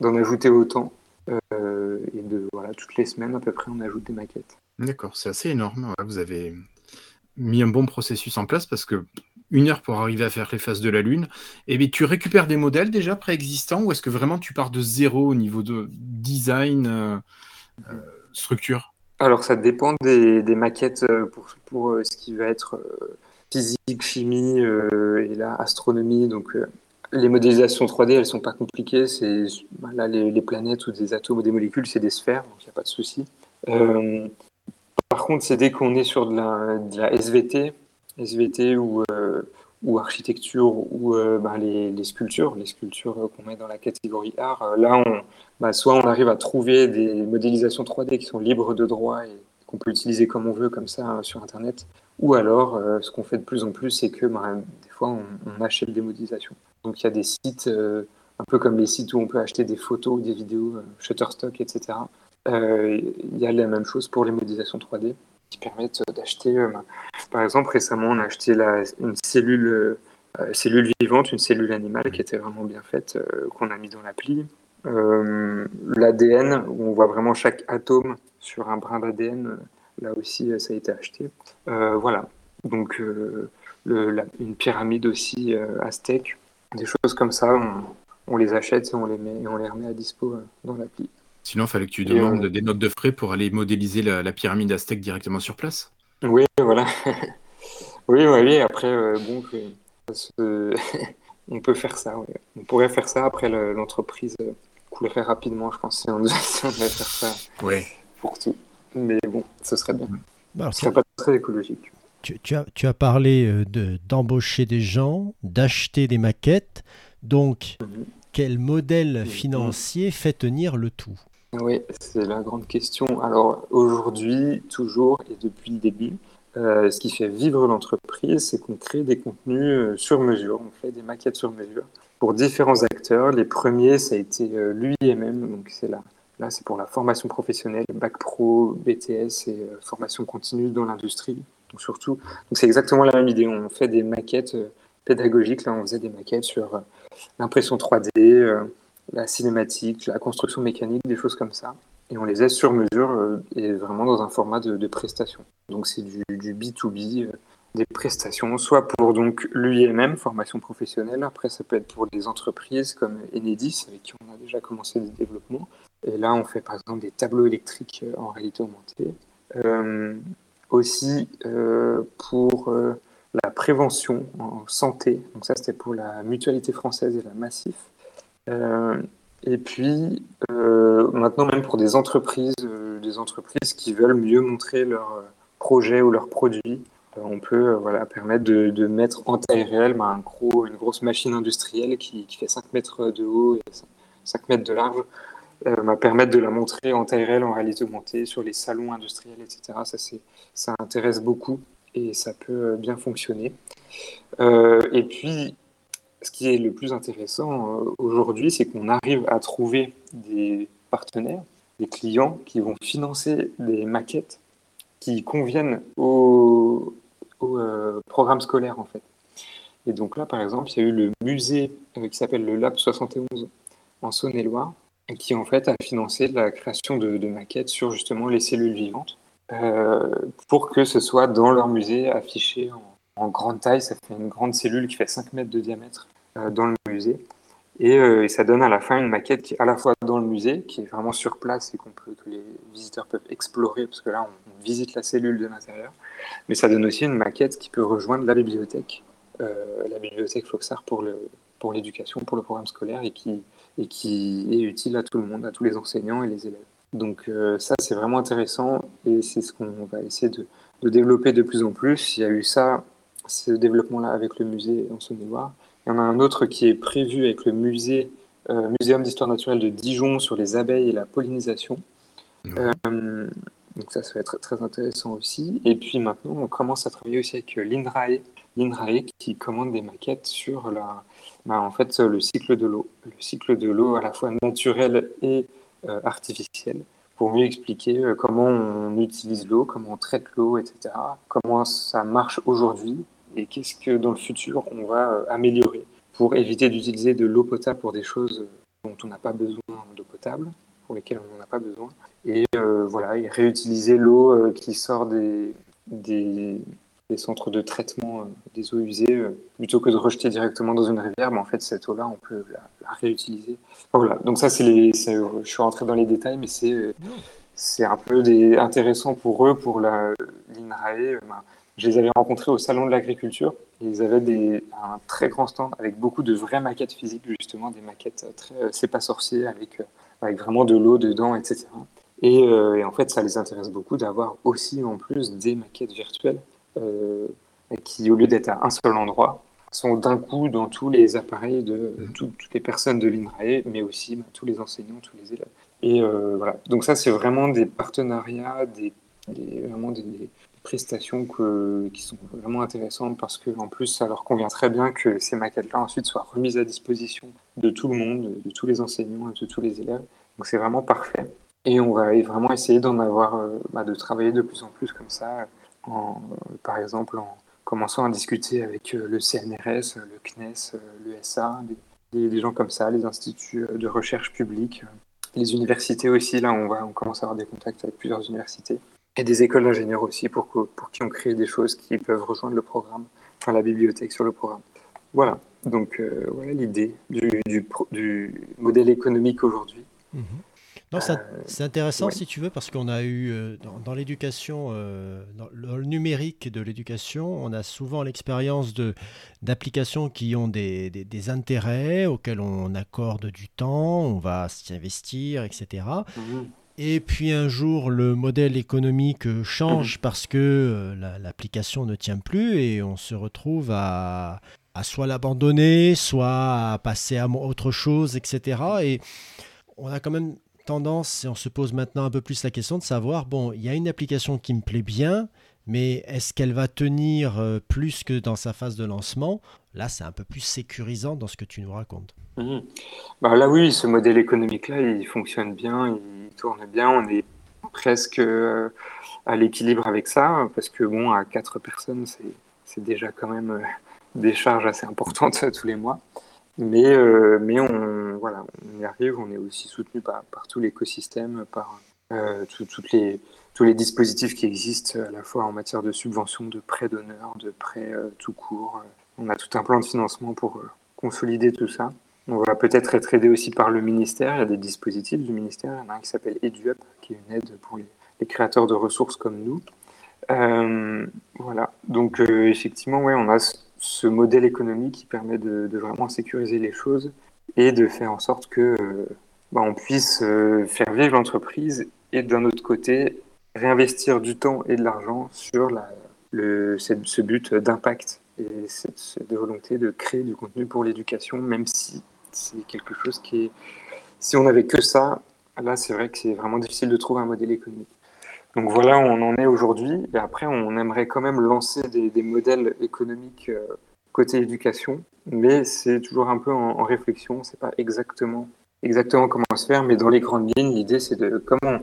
d'en ajouter autant. Et de voilà, toutes les semaines à peu près, on ajoute des maquettes. D'accord, c'est assez énorme. Vous avez mis un bon processus en place parce que une heure pour arriver à faire les phases de la Lune. Et bien, tu récupères des modèles déjà préexistants ou est-ce que vraiment tu pars de zéro au niveau de design, euh, euh, structure? Alors, ça dépend des, maquettes euh, pour, pour ce qui va être physique, chimie et là, astronomie. Donc, les modélisations 3D, elles sont pas compliquées. C'est bah, là, les, planètes ou des atomes ou des molécules, c'est des sphères, donc il n'y a pas de souci. par contre, c'est dès qu'on est sur de la SVT, SVT ou, euh, ou architecture ou euh, bah, les, sculptures, les sculptures qu'on met dans la catégorie art, euh, là, on, bah, soit on arrive à trouver des modélisations 3D qui sont libres de droit et qu'on peut utiliser comme on veut, comme ça, sur Internet, ou alors, ce qu'on fait de plus en plus, c'est que des fois, on, achète des modélisations. Donc, il y a des sites, un peu comme les sites où on peut acheter des photos des vidéos, Shutterstock, etc. Il y a la même chose pour les modélisations 3D qui permettent d'acheter. Euh, par exemple, récemment, on a acheté une cellule, euh, cellule vivante, une cellule animale qui était vraiment bien faite, euh, qu'on a mis dans l'appli. L'ADN, où on voit vraiment chaque atome sur un brin d'ADN, là aussi, ça a été acheté. voilà. Donc, une pyramide aussi aztèque, des choses comme ça, on, on, les achète et on les met et on les remet à dispo dans l'appli. Sinon, il fallait que tu demandes des notes de frais pour aller modéliser la, pyramide aztèque directement sur place. Oui, voilà. [laughs] oui, oui, après, euh, bon, [laughs] on peut faire ça. On pourrait faire ça. Après, l'entreprise euh, coulerait rapidement, je pense, [laughs] si on, devait faire ça ouais. pour tout. Mais bon, ce serait bien. Bah, ce serait pas très écologique. Tu, as, tu as parlé euh, d'embaucher des gens, d'acheter des maquettes. Donc, quel modèle mhm. financier fait tenir le tout? Oui, c'est la grande question. Alors aujourd'hui, toujours et depuis le début, euh, ce qui fait vivre l'entreprise, c'est qu'on crée des contenus euh, sur mesure, on fait des maquettes sur mesure pour différents acteurs. Les premiers, ça a été euh, l'UIMM, donc c'est là. Là, c'est pour la formation professionnelle, bac pro, BTS et formation continue dans l'industrie. Donc surtout, donc c'est exactement la même idée. On fait des maquettes pédagogiques. Là, on faisait des maquettes sur l'impression 3D la cinématique, la construction mécanique, des choses comme ça. Et on les aide sur mesure euh, et vraiment dans un format de, prestation. Donc c'est du, B2B, euh, des prestations, soit pour donc l'UIMM, formation professionnelle. Après, ça peut être pour des entreprises comme Enedis, avec qui on a déjà commencé des développements. Et là, on fait par exemple des tableaux électriques euh, en réalité augmentée. Aussi pour la prévention en santé. Donc ça, c'était pour la mutualité française et la Massif. Euh, et puis, euh, maintenant, même pour des entreprises, euh, des entreprises qui veulent mieux montrer leur projet ou leurs produits, on peut voilà, permettre de, mettre en taille réelle bah, un gros, une grosse machine industrielle qui, qui, fait 5 mètres de haut et 5 mètres de large, euh, permettre de la montrer en réelle, en réalité augmentée, sur les salons industriels, etc. Ça, ça intéresse beaucoup et ça peut bien fonctionner. et puis, ce qui est le plus intéressant euh, aujourd'hui, c'est qu'on arrive à trouver des partenaires, des clients qui vont financer des maquettes qui conviennent au, euh, programme scolaire en fait. Et donc là, par exemple, il y a eu le musée euh, qui s'appelle le Lab 71 en Saône-et-Loire, qui en fait a financé la création de, maquettes sur justement les cellules vivantes, pour que ce soit dans leur musée affiché en, grande taille, ça fait une grande cellule qui fait 5 mètres de diamètre dans le musée. Et, ça donne à la fin une maquette qui est à la fois dans le musée, qui est vraiment sur place et qu'on peut, que les visiteurs peuvent explorer, parce que là, on, visite la cellule de l'intérieur. Mais ça donne aussi une maquette qui peut rejoindre la bibliothèque, la bibliothèque Floxart pour le, pour l'éducation, pour le programme scolaire et qui, et qui est utile à tout le monde, à tous les enseignants et les élèves. Donc euh, ça, c'est vraiment intéressant et c'est ce qu'on va essayer de, de, développer de plus en plus. Il y a eu ça, ce développement-là avec le musée en Saône-et-Loire. Il y en a un autre qui est prévu avec le musée, euh, Muséum d'histoire naturelle de Dijon sur les abeilles et la pollinisation. Euh, donc ça, ça va être très intéressant aussi. Et puis maintenant, on commence à travailler aussi avec l'INRAE, l'INRAE qui commande des maquettes sur la, bah, en fait, le cycle de l'eau. Le cycle de l'eau à la fois naturel et euh, artificiel, pour mieux expliquer euh, comment on utilise l'eau, comment on traite l'eau, etc. Comment ça marche aujourd'hui et qu'est-ce que dans le futur on va euh, améliorer pour éviter d'utiliser de l'eau potable pour des choses dont on n'a pas besoin d'eau potable, pour lesquelles on n'en a pas besoin. Et voilà, réutiliser l'eau qui sort des, des centres de traitement euh, des eaux usées, euh, plutôt que de rejeter directement dans une rivière, mais en fait cette eau-là, on peut la, réutiliser. Voilà, donc ça, c'est les, je suis rentré dans les détails, mais c'est c'est un peu intéressant pour eux, pour l'INRAE. Ben, je les avais rencontrés au Salon de l'Agriculture. Ils avaient un très grand stand avec beaucoup de vraies maquettes physiques, justement, des maquettes très euh, c'est pas sorcier, avec, avec vraiment de l'eau dedans, etc. Et, en fait, ça les intéresse beaucoup d'avoir aussi en plus des maquettes virtuelles euh, qui, au lieu d'être à un seul endroit, sont d'un coup dans tous les appareils de mhm. toutes les personnes de l'INRAE, mais aussi bah, tous les enseignants, tous les élèves. Et euh, voilà. Donc ça, c'est vraiment des partenariats, des, vraiment des, prestations que, qui sont vraiment intéressantes parce qu'en plus, ça leur convient très bien que ces maquettes-là ensuite soient remises à disposition de tout le monde, de tous les enseignants et de tous les élèves. Donc c'est vraiment parfait. Et on va vraiment essayer d'en avoir, euh, bah, de travailler de plus en plus comme ça par exemple en commençant à discuter avec euh, le CNRS, le CNES, euh, l'ESA, des, des, gens comme ça, les instituts euh, de recherche publique, les universités aussi. Là, on, va, on commence à avoir des contacts avec plusieurs universités et des écoles d'ingénieurs aussi pour, qui on crée des choses qui peuvent rejoindre le programme, enfin la bibliothèque sur le programme. Voilà, donc voilà l'idée du, du, modèle économique aujourd'hui. Mhm. Non, euh, c'est intéressant si tu veux parce qu'on a eu euh, dans, l'éducation, euh, dans le numérique de l'éducation, on a souvent l'expérience d'applications qui ont des, des, intérêts auxquels on accorde du temps, on va s'y investir, etc. Mhm. Et puis un jour, le modèle économique change [coughs] parce que l'application ne tient plus et on se retrouve à, à soit l'abandonner, soit à passer à autre chose, etc. Et on a quand même tendance, et on se pose maintenant un peu plus la question de savoir, bon, il y a une application qui me plaît bien, mais est-ce qu'elle va tenir euh, plus que dans sa phase de lancement? Là, c'est un peu plus sécurisant dans ce que tu nous racontes. Mhm. Bah là, oui, ce modèle économique-là, il fonctionne bien, il tourne bien, on est presque euh, à l'équilibre avec ça, parce que bon, à quatre personnes, c'est déjà quand même euh, des charges assez importantes [laughs] tous les mois. Mais, mais on, voilà, on y arrive, on est aussi soutenu par, tout l'écosystème, par euh, toutes les, tous les dispositifs qui existent à la fois en matière de subvention, de prêts d'honneur, de prêts euh, tout court. On a tout un plan de financement pour consolider tout ça. On va peut-être être aidé aussi par le ministère. Il y a des dispositifs du ministère. Il y en a un qui s'appelle EduUp, qui est une aide pour les, les créateurs de ressources comme nous. voilà. Donc, effectivement, ouais, on a ce modèle économique qui permet de, vraiment sécuriser les choses et de faire en sorte que euh, bah, on puisse euh, faire vivre l'entreprise et d'un autre côté réinvestir du temps et de l'argent sur la, le, ce but d'impact et cette, volonté de créer du contenu pour l'éducation, même si c'est quelque chose qui est... Si on n'avait que ça, là c'est vrai que c'est vraiment difficile de trouver un modèle économique. Donc voilà où on en est aujourd'hui. Et après, on aimerait quand même lancer des, modèles économiques euh, côté éducation, mais c'est toujours un peu en, réflexion. C'est pas exactement exactement comment se faire, mais dans les grandes lignes, l'idée c'est de comment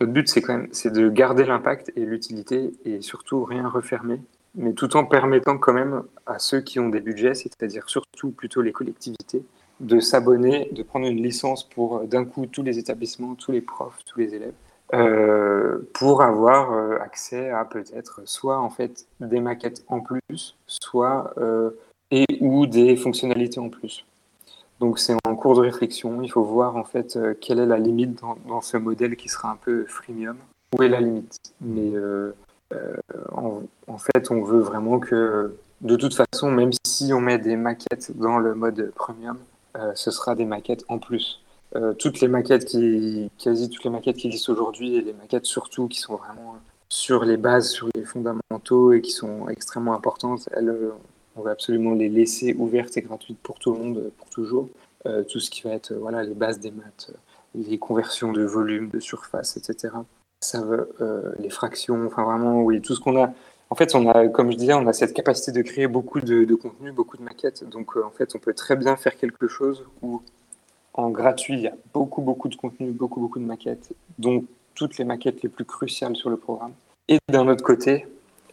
notre but c'est quand même c'est de garder l'impact et l'utilité et surtout rien refermer, mais tout en permettant quand même à ceux qui ont des budgets, c'est-à-dire surtout plutôt les collectivités, de s'abonner, de prendre une licence pour d'un coup tous les établissements, tous les profs, tous les élèves pour avoir accès à peut-être soit en fait des maquettes en plus, soit et ou des fonctionnalités en plus. Donc c'est en cours de réflexion. Il faut voir en fait quelle est la limite dans, ce modèle qui sera un peu freemium. Où est la limite? Mais en, fait, on veut vraiment que de toute façon, même si on met des maquettes dans le mode premium, euh, ce sera des maquettes en plus. Euh, toutes les maquettes qui, quasi toutes les maquettes qui existent aujourd'hui et les maquettes surtout qui sont vraiment sur les bases, sur les fondamentaux et qui sont extrêmement importantes, elles, euh, on va absolument les laisser ouvertes et gratuites pour tout le monde, pour toujours. tout ce qui va être voilà les bases des maths, les conversions de volume, de surface, etc. Ça les fractions, enfin vraiment oui tout ce qu'on a en fait, on a, comme je disais, on a cette capacité de créer beaucoup de, contenu, beaucoup de maquettes. Donc, euh, en fait, on peut très bien faire quelque chose où, en gratuit, il y a beaucoup, beaucoup de contenu, beaucoup, beaucoup de maquettes, donc toutes les maquettes les plus cruciales sur le programme. Et d'un autre côté,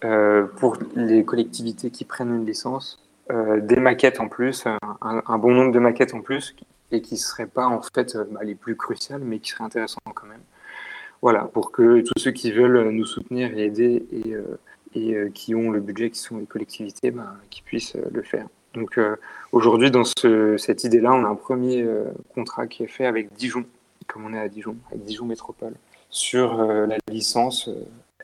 euh, pour les collectivités qui prennent une licence, euh, des maquettes en plus, un, bon nombre de maquettes en plus, et qui ne seraient pas en fait bah, les plus cruciales, mais qui seraient intéressantes quand même. Voilà, pour que tous ceux qui veulent nous soutenir et aider et euh, qui ont le budget, qui sont les collectivités, ben, qui puissent euh, le faire. Donc euh, aujourd'hui, dans cette idée-là, on a un premier contrat qui est fait avec Dijon, comme on est à Dijon, avec Dijon Métropole, sur la licence,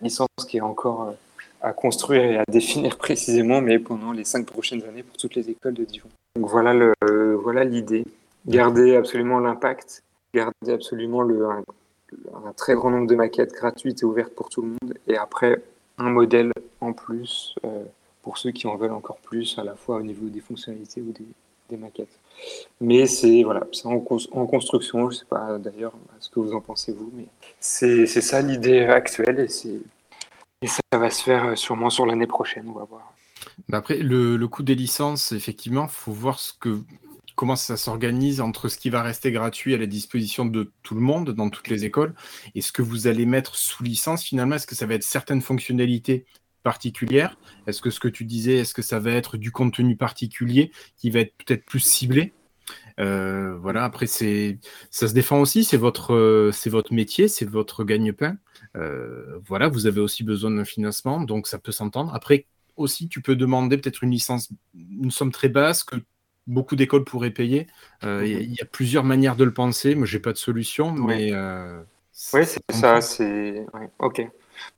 licence qui est encore à construire et à définir [laughs] précisément, mais pendant les cinq prochaines années pour toutes les écoles de Dijon. Donc voilà l'idée. Garder absolument l'impact, garder absolument un, très grand nombre de maquettes gratuites et ouvertes pour tout le monde, et après un modèle en plus euh, pour ceux qui en veulent encore plus, à la fois au niveau des fonctionnalités ou des, maquettes. Mais c'est voilà, en, en, construction, je ne sais pas d'ailleurs ce que vous en pensez vous, mais c'est ça l'idée actuelle et, et ça va se faire euh, sûrement sur l'année prochaine, on va voir. Bah, après, le, le coût des licences, effectivement, il faut voir ce que comment ça s'organise entre ce qui va rester gratuit à la disposition de tout le monde dans toutes les écoles et ce que vous allez mettre sous licence finalement Est-ce que ça va être certaines fonctionnalités particulières Est-ce que ce que tu disais, est-ce que ça va être du contenu particulier qui va être peut-être plus ciblé? Euh, voilà, après c'est ça se défend aussi, c'est votre c'est votre métier, c'est votre gagne-pain. Euh, voilà, vous avez aussi besoin d'un financement, donc ça peut s'entendre. Après aussi, tu peux demander peut-être une licence, une somme très basse que beaucoup d'écoles pourraient payer. Euh. Il y, a plusieurs manières de le penser. Moi, j'ai pas de solution, mais. Euh, oui, c'est ça. C'est ok.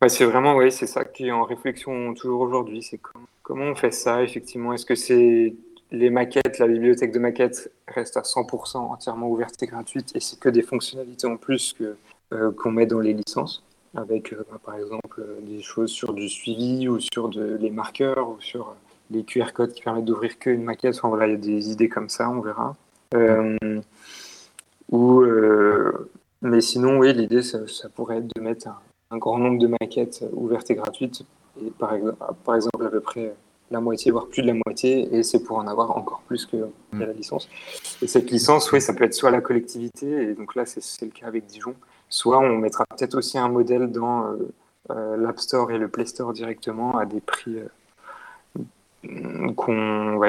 Bah, c'est vraiment, oui, c'est ça qui est en réflexion toujours aujourd'hui. C'est comment on fait ça effectivement? Est-ce que c'est les maquettes, la bibliothèque de maquettes reste à 100% entièrement ouverte et gratuite et c'est que des fonctionnalités en plus que euh, qu'on met dans les licences avec bah, par exemple des choses sur du suivi ou sur les marqueurs ou sur les QR codes qui permettent d'ouvrir qu'une maquette? Enfin, voilà, il y a des idées comme ça, on verra. Euh, ou, euh, mais sinon, oui, l'idée, ça, pourrait être de mettre un, grand nombre de maquettes ouvertes et gratuites, et par, exemple, par exemple à peu près la moitié, voire plus de la moitié, et c'est pour en avoir encore plus que la licence. Et cette licence, oui, ça peut être soit la collectivité, et donc là, c'est le cas avec Dijon, soit on mettra peut-être aussi un modèle dans euh, l'App Store et le Play Store directement à des prix qu'on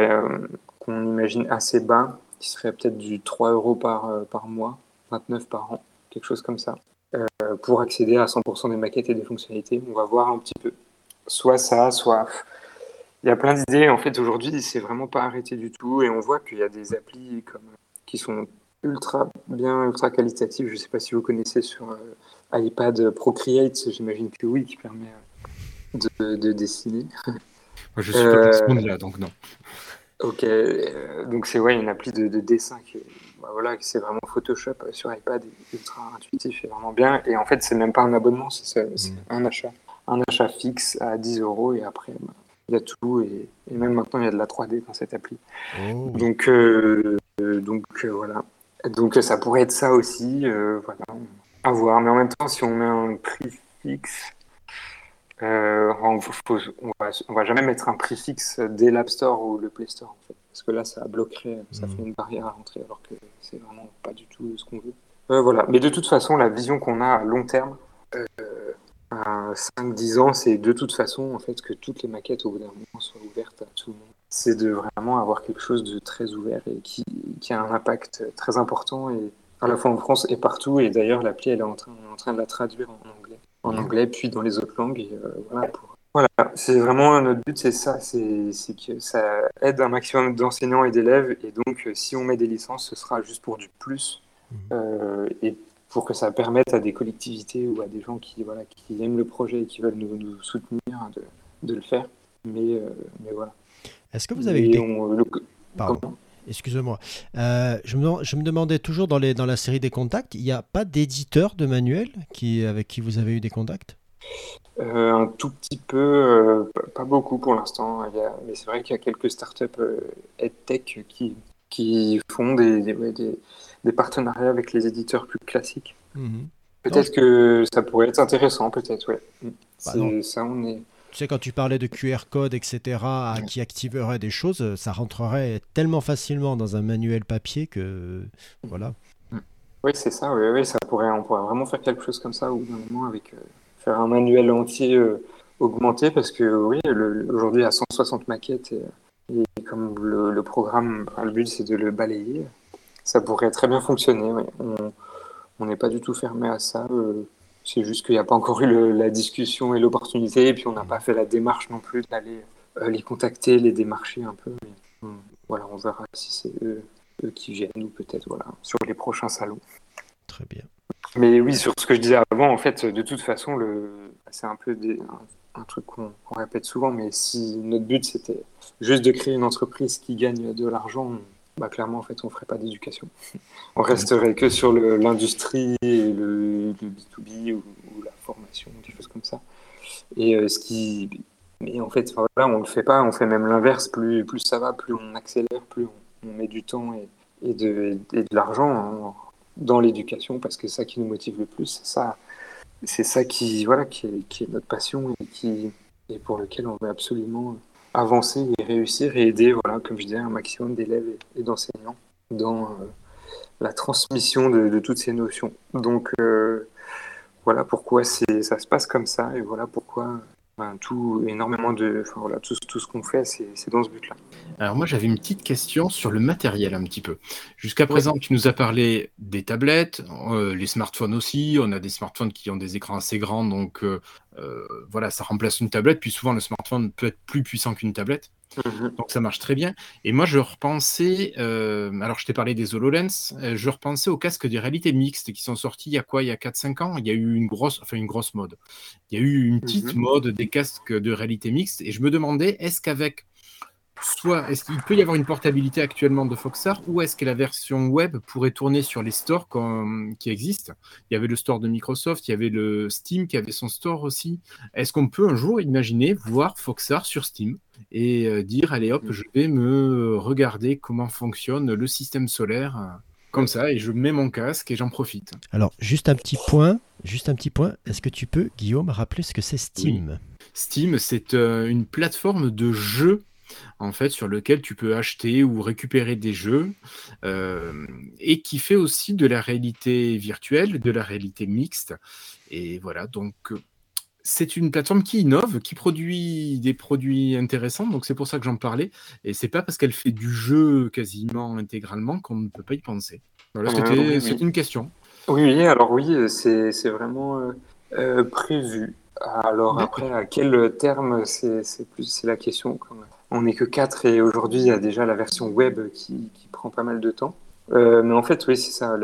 qu'on imagine assez bas, qui serait peut-être du 3 euros par, euh, par mois, 29 par an, quelque chose comme ça, euh, pour accéder à 100% des maquettes et des fonctionnalités. On va voir un petit peu. Soit ça, soit. Il y a plein d'idées. En fait, aujourd'hui, c'est vraiment pas arrêté du tout. Et on voit qu'il y a des applis comme, qui sont ultra bien, ultra qualitatives. Je ne sais pas si vous connaissez sur euh, iPad Procreate, j'imagine que oui, qui permet de, de dessiner. Moi, je suis pas ce monde-là, donc non. Ok, euh, donc c'est ouais, une appli de, dessin qui, bah, voilà, c'est vraiment Photoshop euh, sur iPad, ultra intuitif et vraiment bien. Et en fait, c'est même pas un abonnement, c'est mm. un achat, un achat fixe à 10 euros et après, bah, il y a tout et, même maintenant il y a de la 3D dans cette appli. Oh. Donc, euh, donc voilà. Donc ça pourrait être ça aussi, voilà, à voir. Mais en même temps, si on met un prix fixe, euh, on, va, va, jamais mettre un prix fixe dès l'App Store ou le Play Store, en fait, parce que là, ça bloquerait, ça fait mhm. une barrière à rentrer, alors que c'est vraiment pas du tout ce qu'on veut. Euh, voilà. Mais de toute façon, la vision qu'on a à long terme, euh, à 5-10 ans, c'est de toute façon en fait que toutes les maquettes au bout d'un moment soient ouvertes à tout le monde. C'est de vraiment avoir quelque chose de très ouvert et qui, qui a un impact très important et, à la fois en France et partout. Et d'ailleurs, l'appli, elle est en train, en train de la traduire en en anglais, puis dans les autres langues. Et, voilà, voilà, c'est vraiment notre but, c'est ça, c'est que ça aide un maximum d'enseignants et d'élèves. Et donc, si on met des licences, ce sera juste pour du plus. Mmh. et pour que ça permette à des collectivités ou à des gens qui, voilà, qui aiment le projet et qui veulent nous, soutenir de, de, le faire. Mais, euh, mais voilà. Est-ce que vous avez eu des... Pardon. Excusez-moi. Euh, je, me, je, me, demandais toujours dans, les, dans la série des contacts, il n'y a pas d'éditeur de manuel qui, avec qui vous avez eu des contacts? Euh, Un tout petit peu, pas beaucoup pour l'instant. Mais c'est vrai qu'il y a quelques startups EdTech qui, qui font des, des, des partenariats avec les éditeurs plus classiques. Mhm. Peut-être que ça pourrait être intéressant, peut-être, ouais. Bah ça, on est... Tu sais, quand tu parlais de QR code, etc., qui activerait des choses, ça rentrerait tellement facilement dans un manuel papier que. Voilà. Oui, c'est ça, oui, oui, ça pourrait, on pourrait vraiment faire quelque chose comme ça, ou d'un moment, avec euh, faire un manuel entier euh, augmenté, parce que oui, aujourd'hui, il y a 160 maquettes, et, comme le, le programme, le but, c'est de le balayer ça pourrait très bien fonctionner. On n'est pas du tout fermé à ça. Euh, c'est juste qu'il n'y a pas encore eu la discussion et l'opportunité, et puis on n'a pas fait la démarche non plus d'aller euh, les contacter, les démarcher un peu. Euh, voilà, on verra si c'est eux, qui viennent ou peut-être voilà, sur les prochains salons. Très bien. Mais oui, sur ce que je disais avant, en fait, de toute façon, le... c'est un peu un, truc qu'on répète souvent, mais si notre but c'était juste de créer une entreprise qui gagne de l'argent, bah, clairement, en fait, on ne ferait pas d'éducation. On resterait que sur l'industrie et le, B2B ou, la formation, des choses comme ça. Et euh, ce qui. Mais en fait, voilà, on ne le fait pas, on fait même l'inverse. Plus, plus ça va, plus on accélère, plus on, met du temps et, de, de l'argent dans l'éducation parce que c'est ça qui nous motive le plus. C'est ça, c'est ça qui, voilà, qui est, qui, est, notre passion et, qui, et pour lequel on veut absolument avancer et réussir et aider, voilà, comme je disais, un maximum d'élèves et, d'enseignants dans euh, la transmission de, toutes ces notions. Donc euh, voilà pourquoi ça se passe comme ça et voilà pourquoi tout, énormément de, enfin, voilà, tout, tout ce qu'on fait, c'est dans ce but-là. Alors moi, j'avais une petite question sur le matériel un petit peu. Jusqu'à présent, tu nous as parlé des tablettes, euh, les smartphones aussi. On a des smartphones qui ont des écrans assez grands, donc euh, euh, voilà, ça remplace une tablette. Puis souvent, le smartphone peut être plus puissant qu'une tablette. Mhm. Donc ça marche très bien. Et moi, je repensais, euh, alors je t'ai parlé des HoloLens, euh, je repensais aux casques de réalité mixte qui sont sortis il y a quoi? Il y a 4-5 ans? Il y a eu une grosse, enfin une grosse mode. Il y a eu une petite mhm. mode des casques de réalité mixte et je me demandais, est-ce qu'avec soit est-ce qu'il peut y avoir une portabilité actuellement de Foxar ou est-ce que la version web pourrait tourner sur les stores qui existent? Il y avait le store de Microsoft, il y avait le Steam qui avait son store aussi. Est-ce qu'on peut un jour imaginer voir Foxar sur Steam et euh, dire allez hop, je vais me regarder comment fonctionne le système solaire euh, comme ça et je mets mon casque et j'en profite? Alors juste un petit point, juste un petit point. Est-ce que tu peux Guillaume rappeler ce que c'est Steam? Steam, c'est euh, une plateforme de jeux en fait, sur lequel tu peux acheter ou récupérer des jeux, euh, et qui fait aussi de la réalité virtuelle, de la réalité mixte. Et voilà, donc euh, c'est une plateforme qui innove, qui produit des produits intéressants, donc c'est pour ça que j'en parlais. Et c'est pas parce qu'elle fait du jeu quasiment intégralement qu'on ne peut pas y penser. Voilà, c'était une question. Oui, alors oui, c'est vraiment euh, prévu. Alors après, à quel terme, c'est la question. Quand même on n'est que quatre et aujourd'hui il y a déjà la version web qui, prend pas mal de temps. Euh, mais en fait, oui, c'est ça.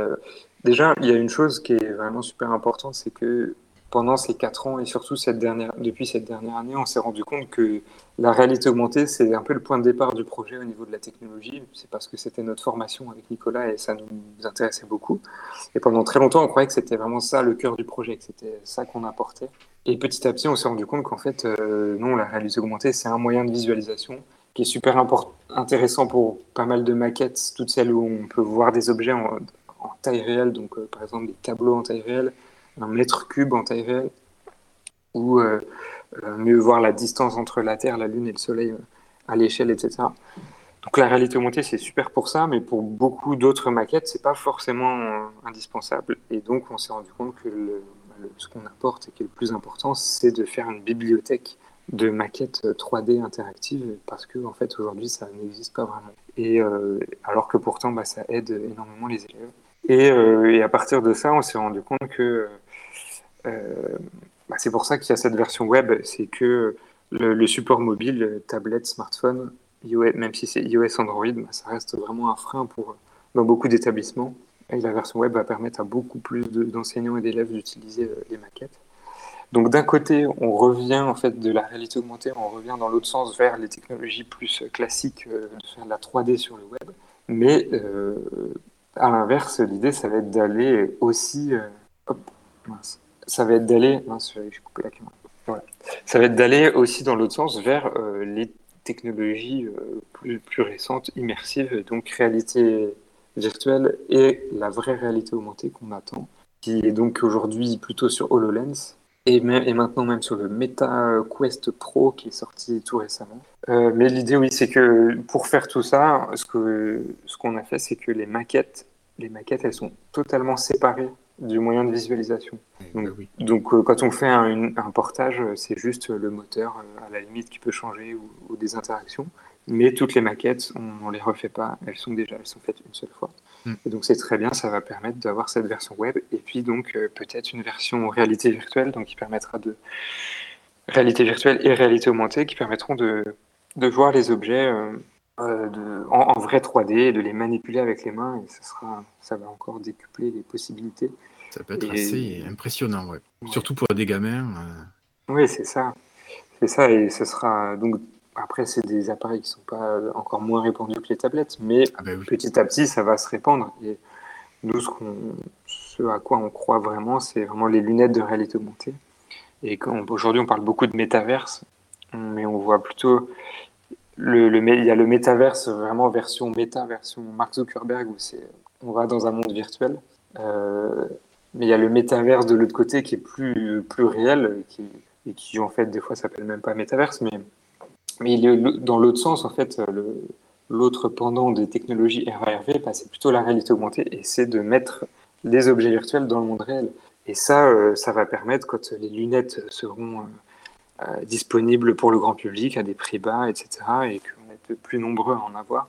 Déjà, il y a une chose qui est vraiment super importante, c'est que pendant ces quatre ans et surtout depuis cette dernière année, on s'est rendu compte que la réalité augmentée, c'est un peu le point de départ du projet au niveau de la technologie. C'est parce que c'était notre formation avec Nicolas et ça nous intéressait beaucoup. Et pendant très longtemps, on croyait que c'était vraiment ça le cœur du projet, que c'était ça qu'on apportait. Et petit à petit, on s'est rendu compte qu'en fait, euh, non, la réalité augmentée, c'est un moyen de visualisation qui est super intéressant pour pas mal de maquettes, toutes celles où on peut voir des objets en, taille réelle, donc euh, par exemple des tableaux en taille réelle, un mètre cube en taille réelle, ou euh, mieux voir la distance entre la Terre, la Lune et le Soleil à l'échelle, etc. Donc la réalité augmentée, c'est super pour ça, mais pour beaucoup d'autres maquettes, c'est pas forcément indispensable. Et donc on s'est rendu compte que ce qu'on apporte et qui est le plus important, c'est de faire une bibliothèque de maquettes 3D interactives parce que en fait aujourd'hui ça n'existe pas vraiment. Et euh, alors que pourtant bah, ça aide énormément les élèves. Et, à partir de ça, on s'est rendu compte que bah, c'est pour ça qu'il y a cette version web, c'est que le, support mobile, tablette, smartphone, iOS, même si c'est iOS Android, bah, ça reste vraiment un frein pour, dans beaucoup d'établissements. Et la version web va permettre à beaucoup plus d'enseignants et d'élèves d'utiliser euh, les maquettes. Donc d'un côté, on revient en fait de la réalité augmentée, on revient dans l'autre sens vers les technologies plus classiques euh, de faire de la 3D sur le web. Mais euh, à l'inverse, l'idée, ça va être d'aller aussi, hop, ça va être d'aller. Ça va être d'aller aussi dans l'autre sens vers euh, les technologies euh, plus, récentes, immersives, donc réalité virtuelle et la vraie réalité augmentée qu'on attend, qui est donc aujourd'hui plutôt sur HoloLens et, et, maintenant même sur le Meta Quest Pro qui est sorti tout récemment. Euh, mais l'idée, oui, c'est que pour faire tout ça, ce qu'on ce qu'on a fait, c'est que les maquettes, les maquettes, elles sont totalement séparées du moyen de visualisation. Donc, bah donc euh, quand on fait un, portage, euh, c'est juste le moteur euh, à la limite qui peut changer ou, des interactions. Mais toutes les maquettes, on ne les refait pas, elles sont déjà elles sont faites une seule fois. Hmm. Et donc c'est très bien, ça va permettre d'avoir cette version web et puis donc peut-être une version réalité virtuelle, donc qui permettra de réalité virtuelle et réalité augmentée, qui permettront de, de voir les objets de, en, en, vrai 3D et de les manipuler avec les mains et ça sera ça va encore décupler les possibilités. Ça peut être assez impressionnant, ouais. Surtout pour des gamins. Euh. Oui, c'est ça. C'est ça, et ce sera. Donc, après, c'est des appareils qui ne sont pas encore moins répandus que les tablettes, mais ah ben petit à petit, ça va se répandre. Et nous, ce, ce à quoi on croit vraiment, c'est vraiment les lunettes de réalité augmentée. Et aujourd'hui, on parle beaucoup de métaverse, mais on voit plutôt. Il y a le métaverse, vraiment version méta, version Mark Zuckerberg, où on va dans un monde virtuel. Euh, mais il y a le métaverse de l'autre côté qui est plus, plus réel qui, et qui, en fait, des fois, s'appelle même pas métaverse, mais, mais il est dans l'autre sens, en fait, l'autre pendant des technologies RARV, bah, c'est plutôt la réalité augmentée et c'est de mettre les objets virtuels dans le monde réel. Et ça, euh, ça va permettre, quand les lunettes seront euh, disponibles pour le grand public à des prix bas, etc., et qu'on est plus nombreux à en avoir,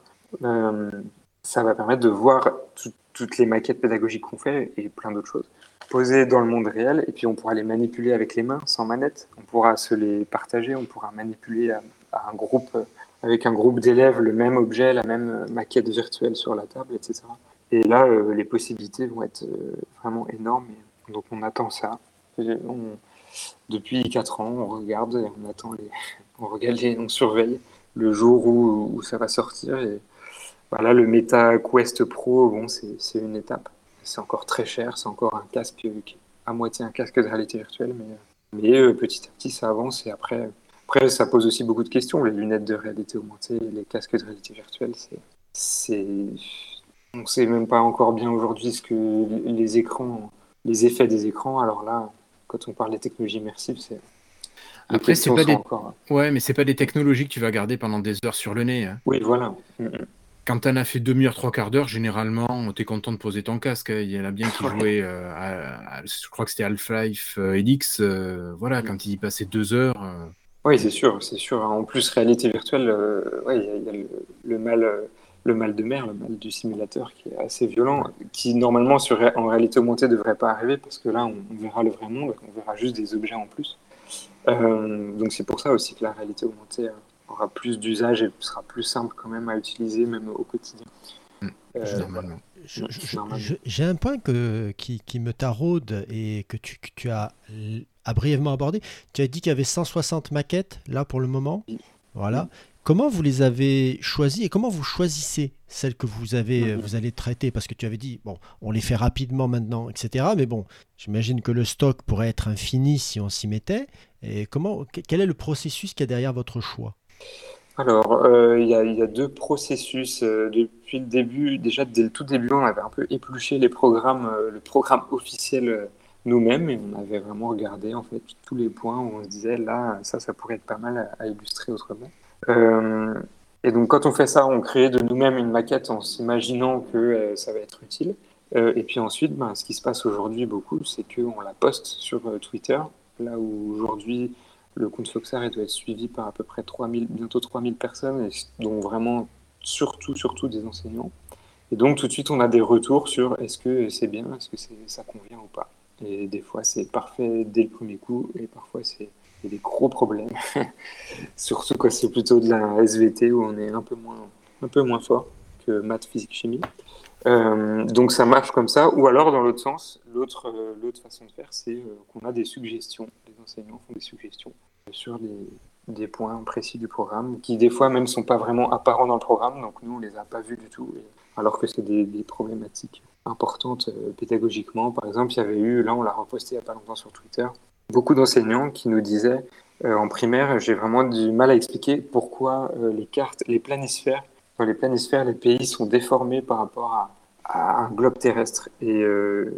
ça va permettre de voir tout, toutes les maquettes pédagogiques qu'on fait et plein d'autres choses. Posées dans le monde réel et puis on pourra les manipuler avec les mains sans manette. On pourra se les partager on pourra manipuler à, un groupe avec un groupe d'élèves le même objet la même maquette virtuelle sur la table etc et là euh, les possibilités vont être euh, vraiment énormes donc on attend ça depuis quatre ans on regarde et on attend [laughs] on regarde on surveille le jour où, ça va sortir et voilà, le Meta Quest Pro, bon, c'est une étape. C'est encore très cher, c'est encore un casque, à moitié un casque de réalité virtuelle, mais, euh, petit à petit ça avance et après, après ça pose aussi beaucoup de questions. Les lunettes de réalité augmentée, les casques de réalité virtuelle, c'est. On ne sait même pas encore bien aujourd'hui ce que les les effets des écrans. Alors là, quand on parle des technologies immersives, c'est. Après, c'est pas des... Ouais, mais c'est pas des technologies que tu vas garder pendant des heures sur le nez. Hein. Oui, voilà. Mm, mm quand tu en as fait demi-heure, trois quarts d'heure, généralement, tu es content de poser ton casque. Hein. Il y en a bien qui [laughs] jouaient, euh, je crois que c'était Half-Life euh, Elix. Euh, voilà, mm. quand il y passait deux heures. Oui, c'est sûr, c'est sûr. En plus, réalité virtuelle, il y, a, le, mal, le mal de mer, le mal du simulateur qui est assez violent, qui normalement sur, en réalité augmentée ne devrait pas arriver parce que là, on, verra le vrai monde, on verra juste des objets en plus. donc c'est pour ça aussi que la réalité augmentée aura plus d'usage et sera plus simple quand même à utiliser, même au quotidien. Mm. Euh, j'ai un point que, qui, qui, me taraude et que tu, que tu as, brièvement abordé. Tu as dit qu'il y avait 160 maquettes là pour le moment. Voilà. Comment vous les avez choisies et comment vous choisissez celles que vous avez, vous allez traiter? Parce que tu avais dit, bon, on les fait rapidement maintenant, etc. Mais bon, j'imagine que le stock pourrait être infini si on s'y mettait. Et comment, quel est le processus qui est derrière votre choix? Alors, euh, il y, a deux processus. Euh, depuis le début, déjà dès le tout début, on avait un peu épluché les programmes, euh, le programme officiel nous-mêmes et on avait vraiment regardé en fait tous les points où on se disait là, ça, ça pourrait être pas mal à, illustrer autrement. Et donc, quand on fait ça, on crée de nous-mêmes une maquette en s'imaginant que ça va être utile. et puis ensuite, ben, ce qui se passe aujourd'hui beaucoup, c'est qu'on la poste sur Twitter, là où aujourd'hui le compte Foxar doit être suivi par à peu près 3000, bientôt 3000 personnes, dont vraiment surtout, surtout des enseignants. Et donc tout de suite, on a des retours sur est-ce que c'est bien, est-ce que ça convient ou pas. Et des fois, c'est parfait dès le premier coup, et parfois, c'est des gros problèmes. [laughs] Surtout quand c'est plutôt de la SVT où on est un peu moins, un peu moins fort que maths, physique, chimie. Euh, donc ça marche comme ça. Ou alors, dans l'autre sens, l'autre euh, façon de faire, c'est euh, qu'on a des suggestions. Les enseignants font des suggestions sur des, points précis du programme, qui des fois même sont pas vraiment apparents dans le programme. Donc nous, on les a pas vus du tout, alors que c'est des, des, problématiques importantes pédagogiquement. Par exemple, il y avait eu, là on l'a reposté il n'y a pas longtemps sur Twitter, beaucoup d'enseignants qui nous disaient en primaire, j'ai vraiment du mal à expliquer pourquoi les cartes, les planisphères dans les planisphères, les pays sont déformés par rapport à, un globe terrestre. Euh,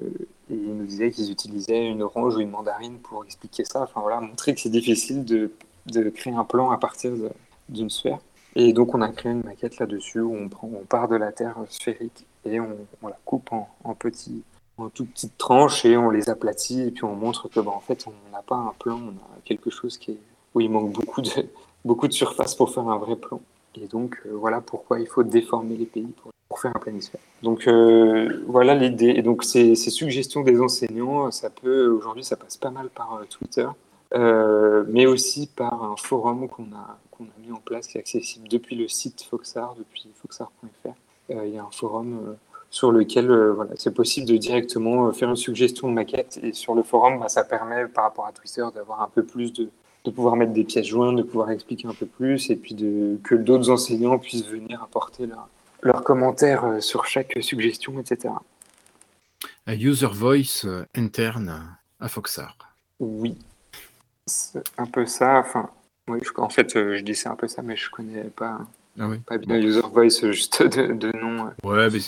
et, ils nous disaient qu'ils utilisaient une orange ou une mandarine pour expliquer ça. Enfin voilà, montrer que c'est difficile de, créer un plan à partir d'une sphère. Et donc on a créé une maquette là-dessus où on, part de la Terre sphérique et on, la coupe en, petits, en tout petites tranches et on les aplatit et puis on montre que bah, en fait on n'a pas un plan, on a quelque chose qui est, où il manque beaucoup de, [laughs] beaucoup de surface pour faire un vrai plan. Et donc, euh, voilà pourquoi il faut déformer les pays pour, faire un planisphère. Donc, euh, voilà l'idée. Et donc, ces, suggestions des enseignants, ça peut, aujourd'hui, ça passe pas mal par euh, Twitter, mais aussi par un forum qu'on a, qu'on a mis en place qui est accessible depuis le site Foxar, depuis foxar.fr. il y a un forum sur lequel voilà, c'est possible de directement faire une suggestion de maquette. Et sur le forum, bah, ça permet, par rapport à Twitter, d'avoir un peu plus de, de pouvoir mettre des pièces jointes, de pouvoir expliquer un peu plus, et puis de, que d'autres enseignants puissent venir apporter leurs commentaires euh, sur chaque suggestion, etc. Un user voice euh, interne à Foxar. Oui, c'est un peu ça. Enfin, oui, en fait, euh, je dis c'est un peu ça, mais je connais pas. Ah Pas bien user voice juste de, nom. Ouais, mais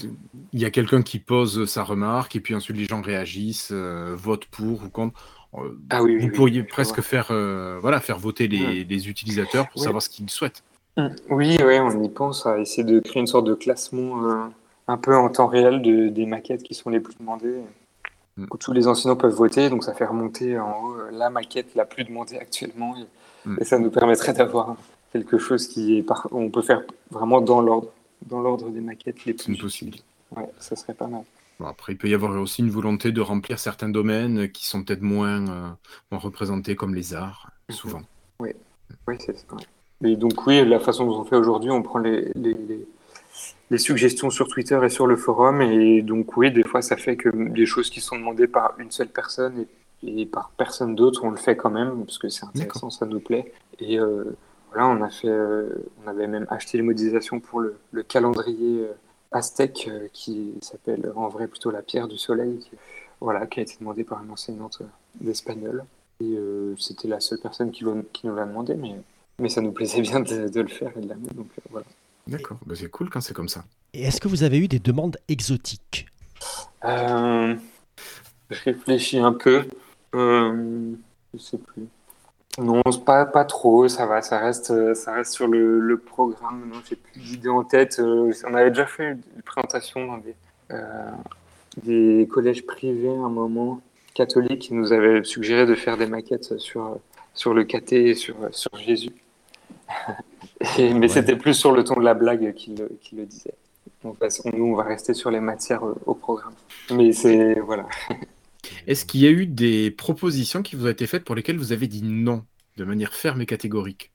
il y a quelqu'un qui pose sa remarque et puis ensuite les gens réagissent, votent pour ou contre. Euh, ah vous pourriez presque faire, euh, voilà, faire voter les, mm. utilisateurs pour savoir ce qu'ils souhaitent. Mm. Oui, oui, on y pense à essayer de créer une sorte de classement euh, un peu en temps réel de, des maquettes qui sont les plus demandées. Mm. Où tous les enseignants peuvent voter, donc ça fait remonter en haut la maquette la plus demandée actuellement. Et, ça nous permettrait d'avoir quelque chose qui est on peut faire vraiment dans l'ordre, dans l'ordre des maquettes les plus possibles. Ouais, ça serait pas mal après, il peut y avoir aussi une volonté de remplir certains domaines qui sont peut-être moins, euh, représentés comme les arts, mhm. souvent. Oui, oui c'est ça. Et donc oui, la façon dont on fait aujourd'hui, on prend les, les, suggestions sur Twitter et sur le forum, et donc oui, des fois ça fait que des choses qui sont demandées par une seule personne et, par personne d'autre, on le fait quand même, parce que c'est intéressant, ça nous plaît. Et euh, voilà, on a fait, euh, on avait même acheté les modélisations pour le, le calendrier aztèque euh, qui s'appelle en vrai plutôt la pierre du soleil, qui, voilà, qui a été demandée par une enseignante euh, d'espagnol. Et euh, c'était la seule personne qui, qui nous l'a demandé, mais, mais ça nous plaisait bien de, le faire et de l'amener. Donc voilà. D'accord, bah, c'est cool quand c'est comme ça. Et est-ce que vous avez eu des demandes exotiques? Je réfléchis un peu. je sais plus. Non, pas, pas trop, ça va, ça reste, ça reste sur le, le programme. Non, j'ai plus d'idées en tête. Euh, on avait déjà fait une présentation dans des, euh, des collèges privés à un moment, catholiques, qui nous avaient suggéré de faire des maquettes sur, sur le caté et sur, sur Jésus. [laughs] mais c'était plus sur le ton de la blague qu'il le disait. Donc, nous, on va rester sur les matières euh, au programme. Mais c'est. Voilà. [laughs] Est-ce qu'il y a eu des propositions qui vous ont été faites pour lesquelles vous avez dit non de manière ferme et catégorique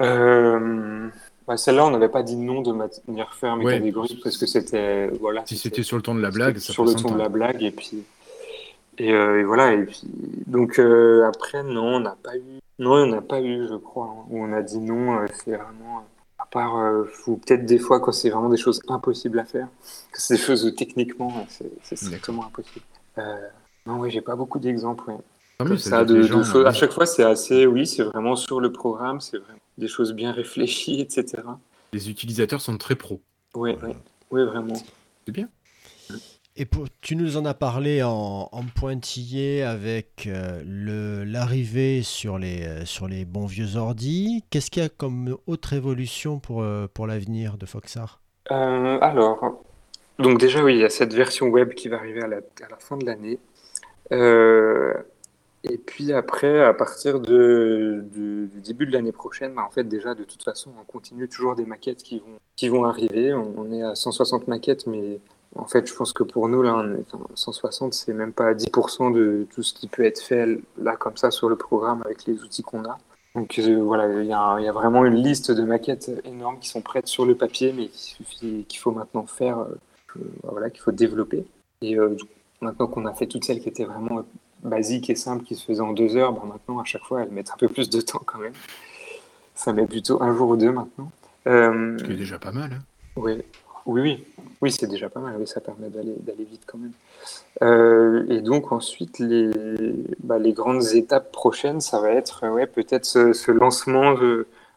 euh, bah, Celle-là, on n'avait pas dit non de manière ferme et catégorique parce que c'était voilà. Si c'était sur le ton de la blague, ça sur le ton de la blague et puis euh, et, voilà et puis donc euh, après non, on n'a pas eu non, on n'a pas eu, je crois, hein, où on a dit non. c'est vraiment à part ou peut-être des fois quand c'est vraiment des choses impossibles à faire, que c'est des choses où techniquement c'est strictement impossible. Non, oui, j'ai pas beaucoup d'exemples. ça, de, À chaque fois, c'est assez, oui, c'est vraiment sur le programme, c'est vraiment des choses bien réfléchies, etc. Les utilisateurs sont très pros. Oui, oui, oui, vraiment. C'est bien. Et pour, tu nous en as parlé en, pointillé avec euh, l'arrivée sur les, euh, sur les bons vieux ordi. Qu'est-ce qu'il y a comme autre évolution pour, euh, pour l'avenir de Foxar? Alors, donc déjà, oui, il y a cette version web qui va arriver à la, à la fin de l'année. Euh, Et puis après, à partir du, début de l'année prochaine, bah, en fait déjà de toute façon, on continue toujours des maquettes qui vont, arriver. On, est à 160 maquettes, mais en fait, je pense que pour nous, là, on est, enfin, 160, c'est même pas 10% de tout ce qui peut être fait là comme ça sur le programme avec les outils qu'on a. Donc euh, voilà, il y, a, vraiment une liste de maquettes énormes qui sont prêtes sur le papier, mais qu'il faut maintenant faire, euh, voilà, qu'il faut développer. Et euh, maintenant qu'on a fait toutes celles qui étaient vraiment basiques et simples, qui se faisaient en deux heures, ben maintenant à chaque fois elles mettent un peu plus de temps quand même. Ça met plutôt un jour ou deux maintenant. Euh, Ce qui est déjà pas mal. hein. oui, oui, oui, oui, c'est déjà pas mal. Oui, ça permet d'aller vite quand même. Euh, et donc ensuite, les, bah, les grandes étapes prochaines, ça va être euh, ouais, peut-être ce, ce lancement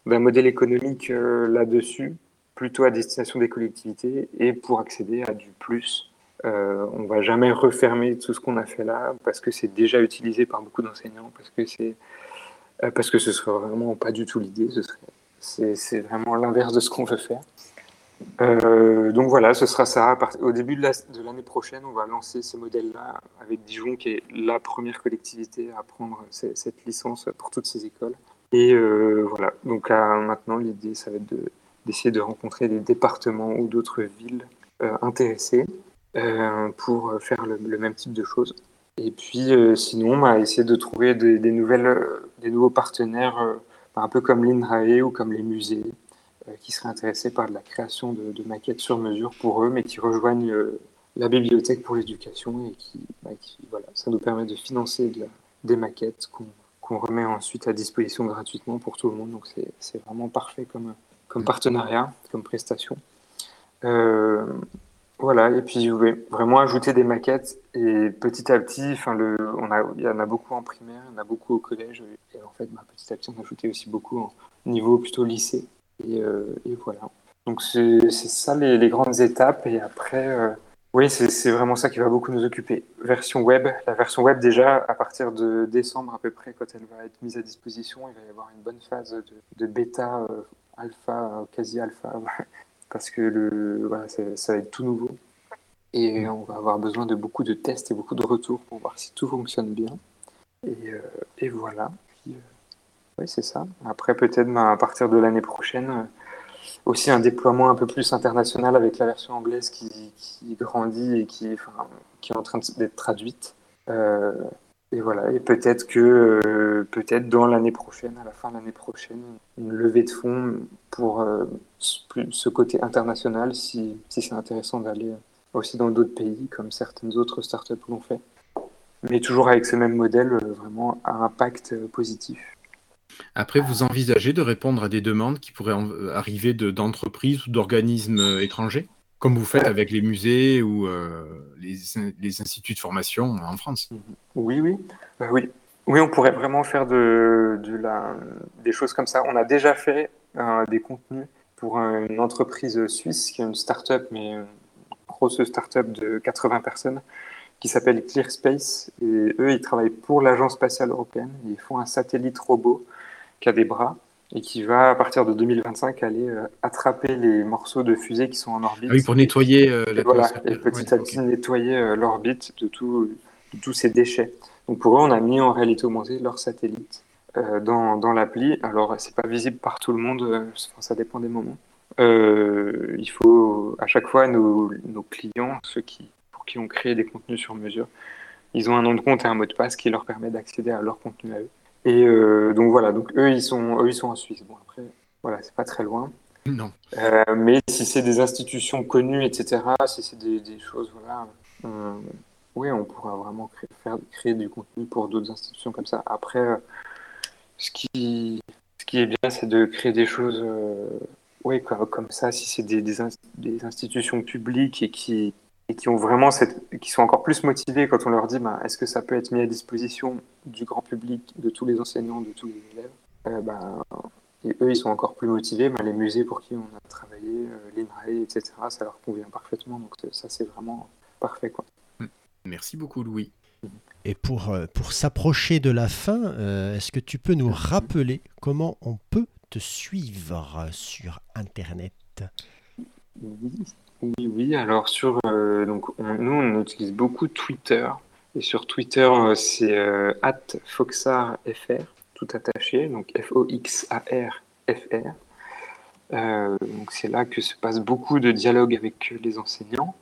d'un modèle économique euh, là-dessus, plutôt à destination des collectivités, et pour accéder à du plus. Euh, on va jamais refermer tout ce qu'on a fait là, parce que c'est déjà utilisé par beaucoup d'enseignants, parce que c'est euh, parce que ce serait vraiment pas du tout l'idée. Ce c'est vraiment l'inverse de ce qu'on veut faire. Euh, donc voilà, ce sera ça. Au début de la- de l'année prochaine, on va lancer ces modèles-là avec Dijon, qui est la première collectivité à prendre ce- cette licence pour toutes ces écoles. Et euh, voilà, donc maintenant, l'idée, ça va être de- d'essayer de, rencontrer des départements ou d'autres villes euh, intéressées pour faire le, même type de choses. Et puis euh, sinon, bah, essayer de trouver des, nouvelles, euh, des nouveaux partenaires, euh, un peu comme l'INRAE ou comme les musées, euh, qui seraient intéressés par de la création de, maquettes sur mesure pour eux, mais qui rejoignent euh, la bibliothèque pour l'éducation et qui, bah, qui- voilà, ça nous permet de financer des maquettes qu'on remet ensuite à disposition gratuitement pour tout le monde. Donc c'est vraiment parfait comme, comme partenariat, comme prestation. Euh, voilà, et puis je voulais vraiment ajouter des maquettes et petit à petit, enfin le, on a, il y en a beaucoup en primaire, il y en a beaucoup au collège et en fait, bah, petit à petit, on a ajouté aussi beaucoup en niveau plutôt lycée. Et, euh, voilà. Donc c'est ça les, grandes étapes. Et après, euh, oui, c'est vraiment ça qui va beaucoup nous occuper. Version web, la version web déjà à partir de décembre à peu près, quand elle va être mise à disposition, il va y avoir une bonne phase de, bêta, euh, alpha, quasi alpha, [laughs] parce que le, voilà, ça, ça va être tout nouveau. Et on va avoir besoin de beaucoup de tests et beaucoup de retours pour voir si tout fonctionne bien. Et, euh, et voilà. Puis, euh, oui, c'est ça. Après, peut-être ben, à partir de l'année prochaine, euh, aussi un déploiement un peu plus international avec la version anglaise qui, qui grandit et qui, enfin, qui est en train d'être traduite. Euh, et voilà. Et peut-être que euh, peut-être dans l'année prochaine, à la fin de l'année prochaine, une levée de fonds pour euh, ce- côté international, si, si c'est intéressant d'aller euh, aussi dans d'autres pays, comme certaines autres startups l'ont fait. Mais toujours avec ce même modèle, vraiment à impact positif. Après, vous envisagez de répondre à des demandes qui pourraient en- arriver de- d'entreprises ou d'organismes étrangers, comme vous faites avec les musées ou euh, les, instituts de formation en France. Oui, oui. Euh, oui. Oui, on pourrait vraiment faire des choses comme ça. On a déjà fait des contenus pour un- une entreprise suisse qui est une start-up, mais une grosse start-up de 80 personnes, qui s'appelle ClearSpace. Et eux, ils travaillent pour l'Agence spatiale européenne. Ils font un satellite robot qui a des bras et qui va, à partir de 2025, aller euh, attraper les morceaux de fusée qui sont en orbite. Ah oui, pour nettoyer euh, Et voilà, et petit Ouais, à petit nettoyer euh, l'orbite de, tout- de tous ces déchets. Donc pour eux, on a mis en réalité augmentée leur satellite euh, dans, dans l'appli. Alors c'est pas visible par tout le monde, ça dépend des moments. Il faut à chaque fois nos, nos clients, ceux qui pour qui on crée des contenus sur mesure, ils ont un nom de compte et un mot de passe qui leur permet d'accéder à leur contenu à eux. Et euh, donc voilà, donc eux ils sont eux ils sont en Suisse. Bon après voilà, c'est pas très loin. Non. Euh, mais si c'est des institutions connues, etc., si c'est des, des choses, voilà, on- oui, on pourra vraiment créer, faire, créer du contenu pour d'autres institutions comme ça. Après, ce qui, ce qui est bien, c'est de créer des choses, euh, oui, comme, comme ça, si c'est des, des institutions publiques et qui, et qui ont vraiment cette, qui sont encore plus motivées quand on leur dit, ben, est-ce que ça peut être mis à disposition du grand public, de tous les enseignants, de tous les élèves, euh, ben, et eux, ils sont encore plus motivés. Ben, les musées pour qui on a travaillé, euh, l'INRAE, etc., ça leur convient parfaitement. Donc c'est- ça, c'est vraiment parfait. Quoi. Merci beaucoup, Louis. Et pour, euh, pour s'approcher de la fin, euh, est-ce que tu peux nous rappeler comment on peut te suivre sur Internet? Oui, oui, oui. Alors, sur, euh, donc, on- nous, on utilise beaucoup Twitter. Et sur Twitter, euh, c'est at foxarfr, tout attaché, donc F-O-X-A-R-F-R. donc c'est là que se passe beaucoup de dialogue avec les enseignants.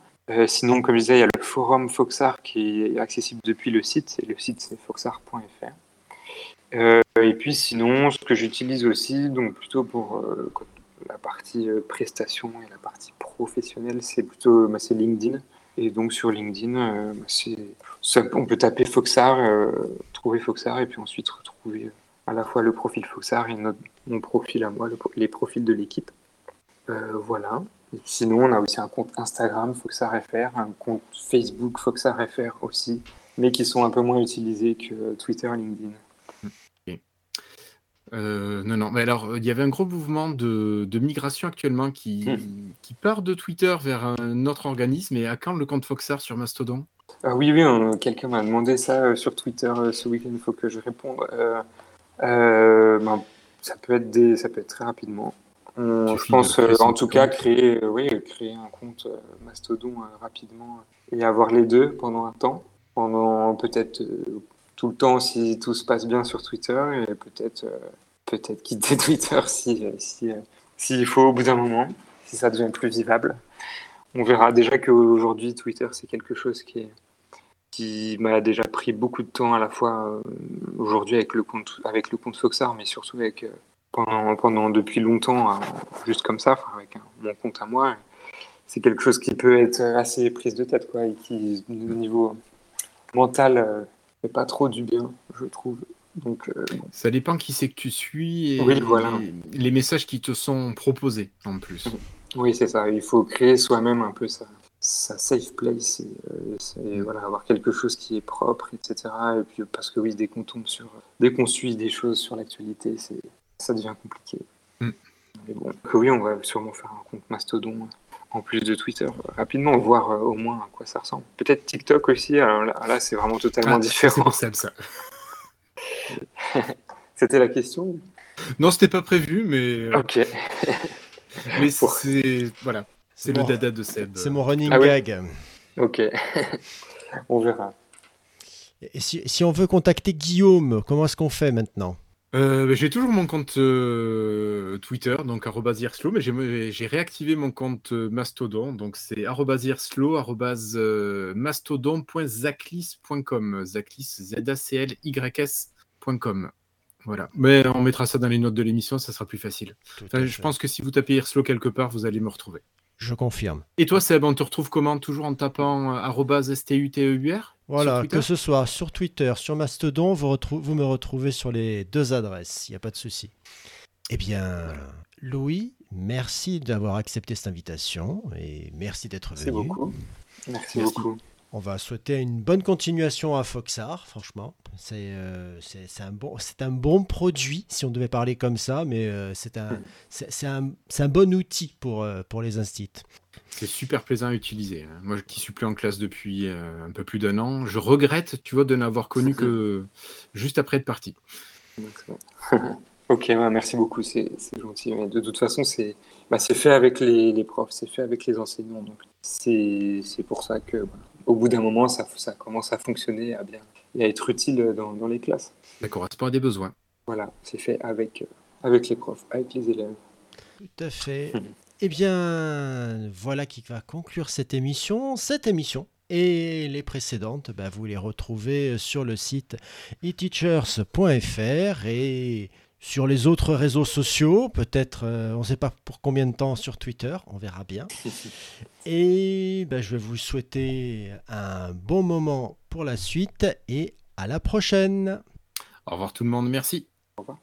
sinon, comme je disais, il y a le forum Foxar qui est accessible depuis le site, et le site c'est foxar.fr. et puis sinon, ce que j'utilise aussi, donc plutôt pour la partie prestation et la partie professionnelle, c'est plutôt bah, c'est LinkedIn. Et donc sur LinkedIn, euh, ça, on peut taper Foxar, euh, trouver Foxar et puis ensuite retrouver euh, à la fois le profil Foxar et notre, mon profil à moi, les profils de l'équipe. voilà. sinon, on a aussi un compte Instagram FoxarFR, un compte Facebook FoxarFR aussi, mais qui sont un peu moins utilisés que Twitter et LinkedIn. Euh, non, non, mais alors, il y avait un gros mouvement de de migration actuellement qui hmm. qui part de Twitter vers un autre organisme et à quand le compte Foxar sur Mastodon? Ah oui, oui, quelqu'un m'a demandé ça, euh, sur Twitter, euh, ce week-end, il faut que je réponde. Ben, ça peut être des ça peut être très rapidement. je pense, en tout cas, créer, oui, créer un compte, Mastodon, rapidement et avoir les deux pendant un temps, pendant peut-être, tout le temps si tout se passe bien sur Twitter et peut-être euh, peut-être quitter [laughs] Twitter si euh, euh, s'il faut au bout d'un moment, si ça devient plus vivable. On verra déjà qu'aujourd'hui Twitter c'est quelque chose qui est, qui m'a déjà pris beaucoup de temps à la fois aujourd'hui avec le compte avec le compte Foxar mais surtout avec pendant, pendant depuis longtemps juste comme ça avec mon compte à moi c'est quelque chose qui peut être assez prise de tête quoi et qui au niveau mental pas trop du bien, je trouve. Donc, euh, Ça dépend qui c'est que tu suis et voilà. les, messages qui te sont proposés en plus. Oui, c'est ça. Il faut créer soi-même un peu sa, safe place et, euh, mm. voilà, avoir quelque chose qui est propre, etc. Et puis parce que oui, dès qu'on tombe sur, dès qu'on suit des choses sur l'actualité, ça devient compliqué. Mm. Mais bon, oui, on va sûrement faire un compte Mastodon en plus de Twitter rapidement, voir euh, au moins à quoi ça ressemble. Peut-être TikTok aussi, alors là, c'est vraiment totalement ah, différent. C'est ça. [laughs] c'était la question Non, c'était pas prévu, mais. Euh, ok. [laughs] mais c'est. Voilà. C'est le dada de Seb. C'est mon running ah gag. Ok. [laughs] on verra. Et si, si on veut contacter Guillaume, comment est-ce qu'on fait maintenant? Euh, j'ai toujours mon compte euh, Twitter, donc @irslo, mais j'ai réactivé mon compte euh, Mastodon, donc c'est @irslo, mastodon.zaclis.com, Zaclis, z a c l y s.com. Voilà. Mais on mettra ça dans les notes de l'émission, ça sera plus facile. je pense que si vous tapez Irslo quelque part, vous allez me retrouver. Je confirme. Et toi, Seb, on te retrouve comment? Toujours en tapant @stuteur voilà, que ce soit sur Twitter, sur Mastodon, vous, vous me retrouvez sur les deux adresses, il n'y a pas de souci. Eh bien, Louis, merci d'avoir accepté cette invitation et merci d'être venu. Merci beaucoup. Merci, beaucoup. On va souhaiter une bonne continuation à Foxar, franchement. C'est euh, un, bon, un bon produit, si on devait parler comme ça, mais euh, c'est un, un, un, bon outil pour, euh, pour les instituts. C'est super plaisant à utiliser. Hein. Moi qui suis plus en classe depuis euh, un peu plus d'un an, je regrette, tu vois, de n'avoir connu que juste après être parti. [laughs] ok, merci beaucoup, c'est gentil. Mais de toute façon, c'est bah, fait avec les, profs, c'est fait avec les enseignants. Donc c'est pour ça que au bout d'un moment, ça, ça commence à fonctionner, à bien et à être utile dans, dans les classes. Ça correspond à des besoins. Voilà, c'est fait avec, avec les profs, avec les élèves. Tout à fait. Eh bien, voilà qui va conclure cette émission. Cette émission et les précédentes, bah, vous les retrouvez sur le site eteachers.fr et sur les autres réseaux sociaux, peut-être, euh, on ne sait pas pour combien de temps sur Twitter, on verra bien. [laughs] Et bah, je vais vous souhaiter un bon moment pour la suite et à la prochaine. Au revoir tout le monde, merci. Au revoir.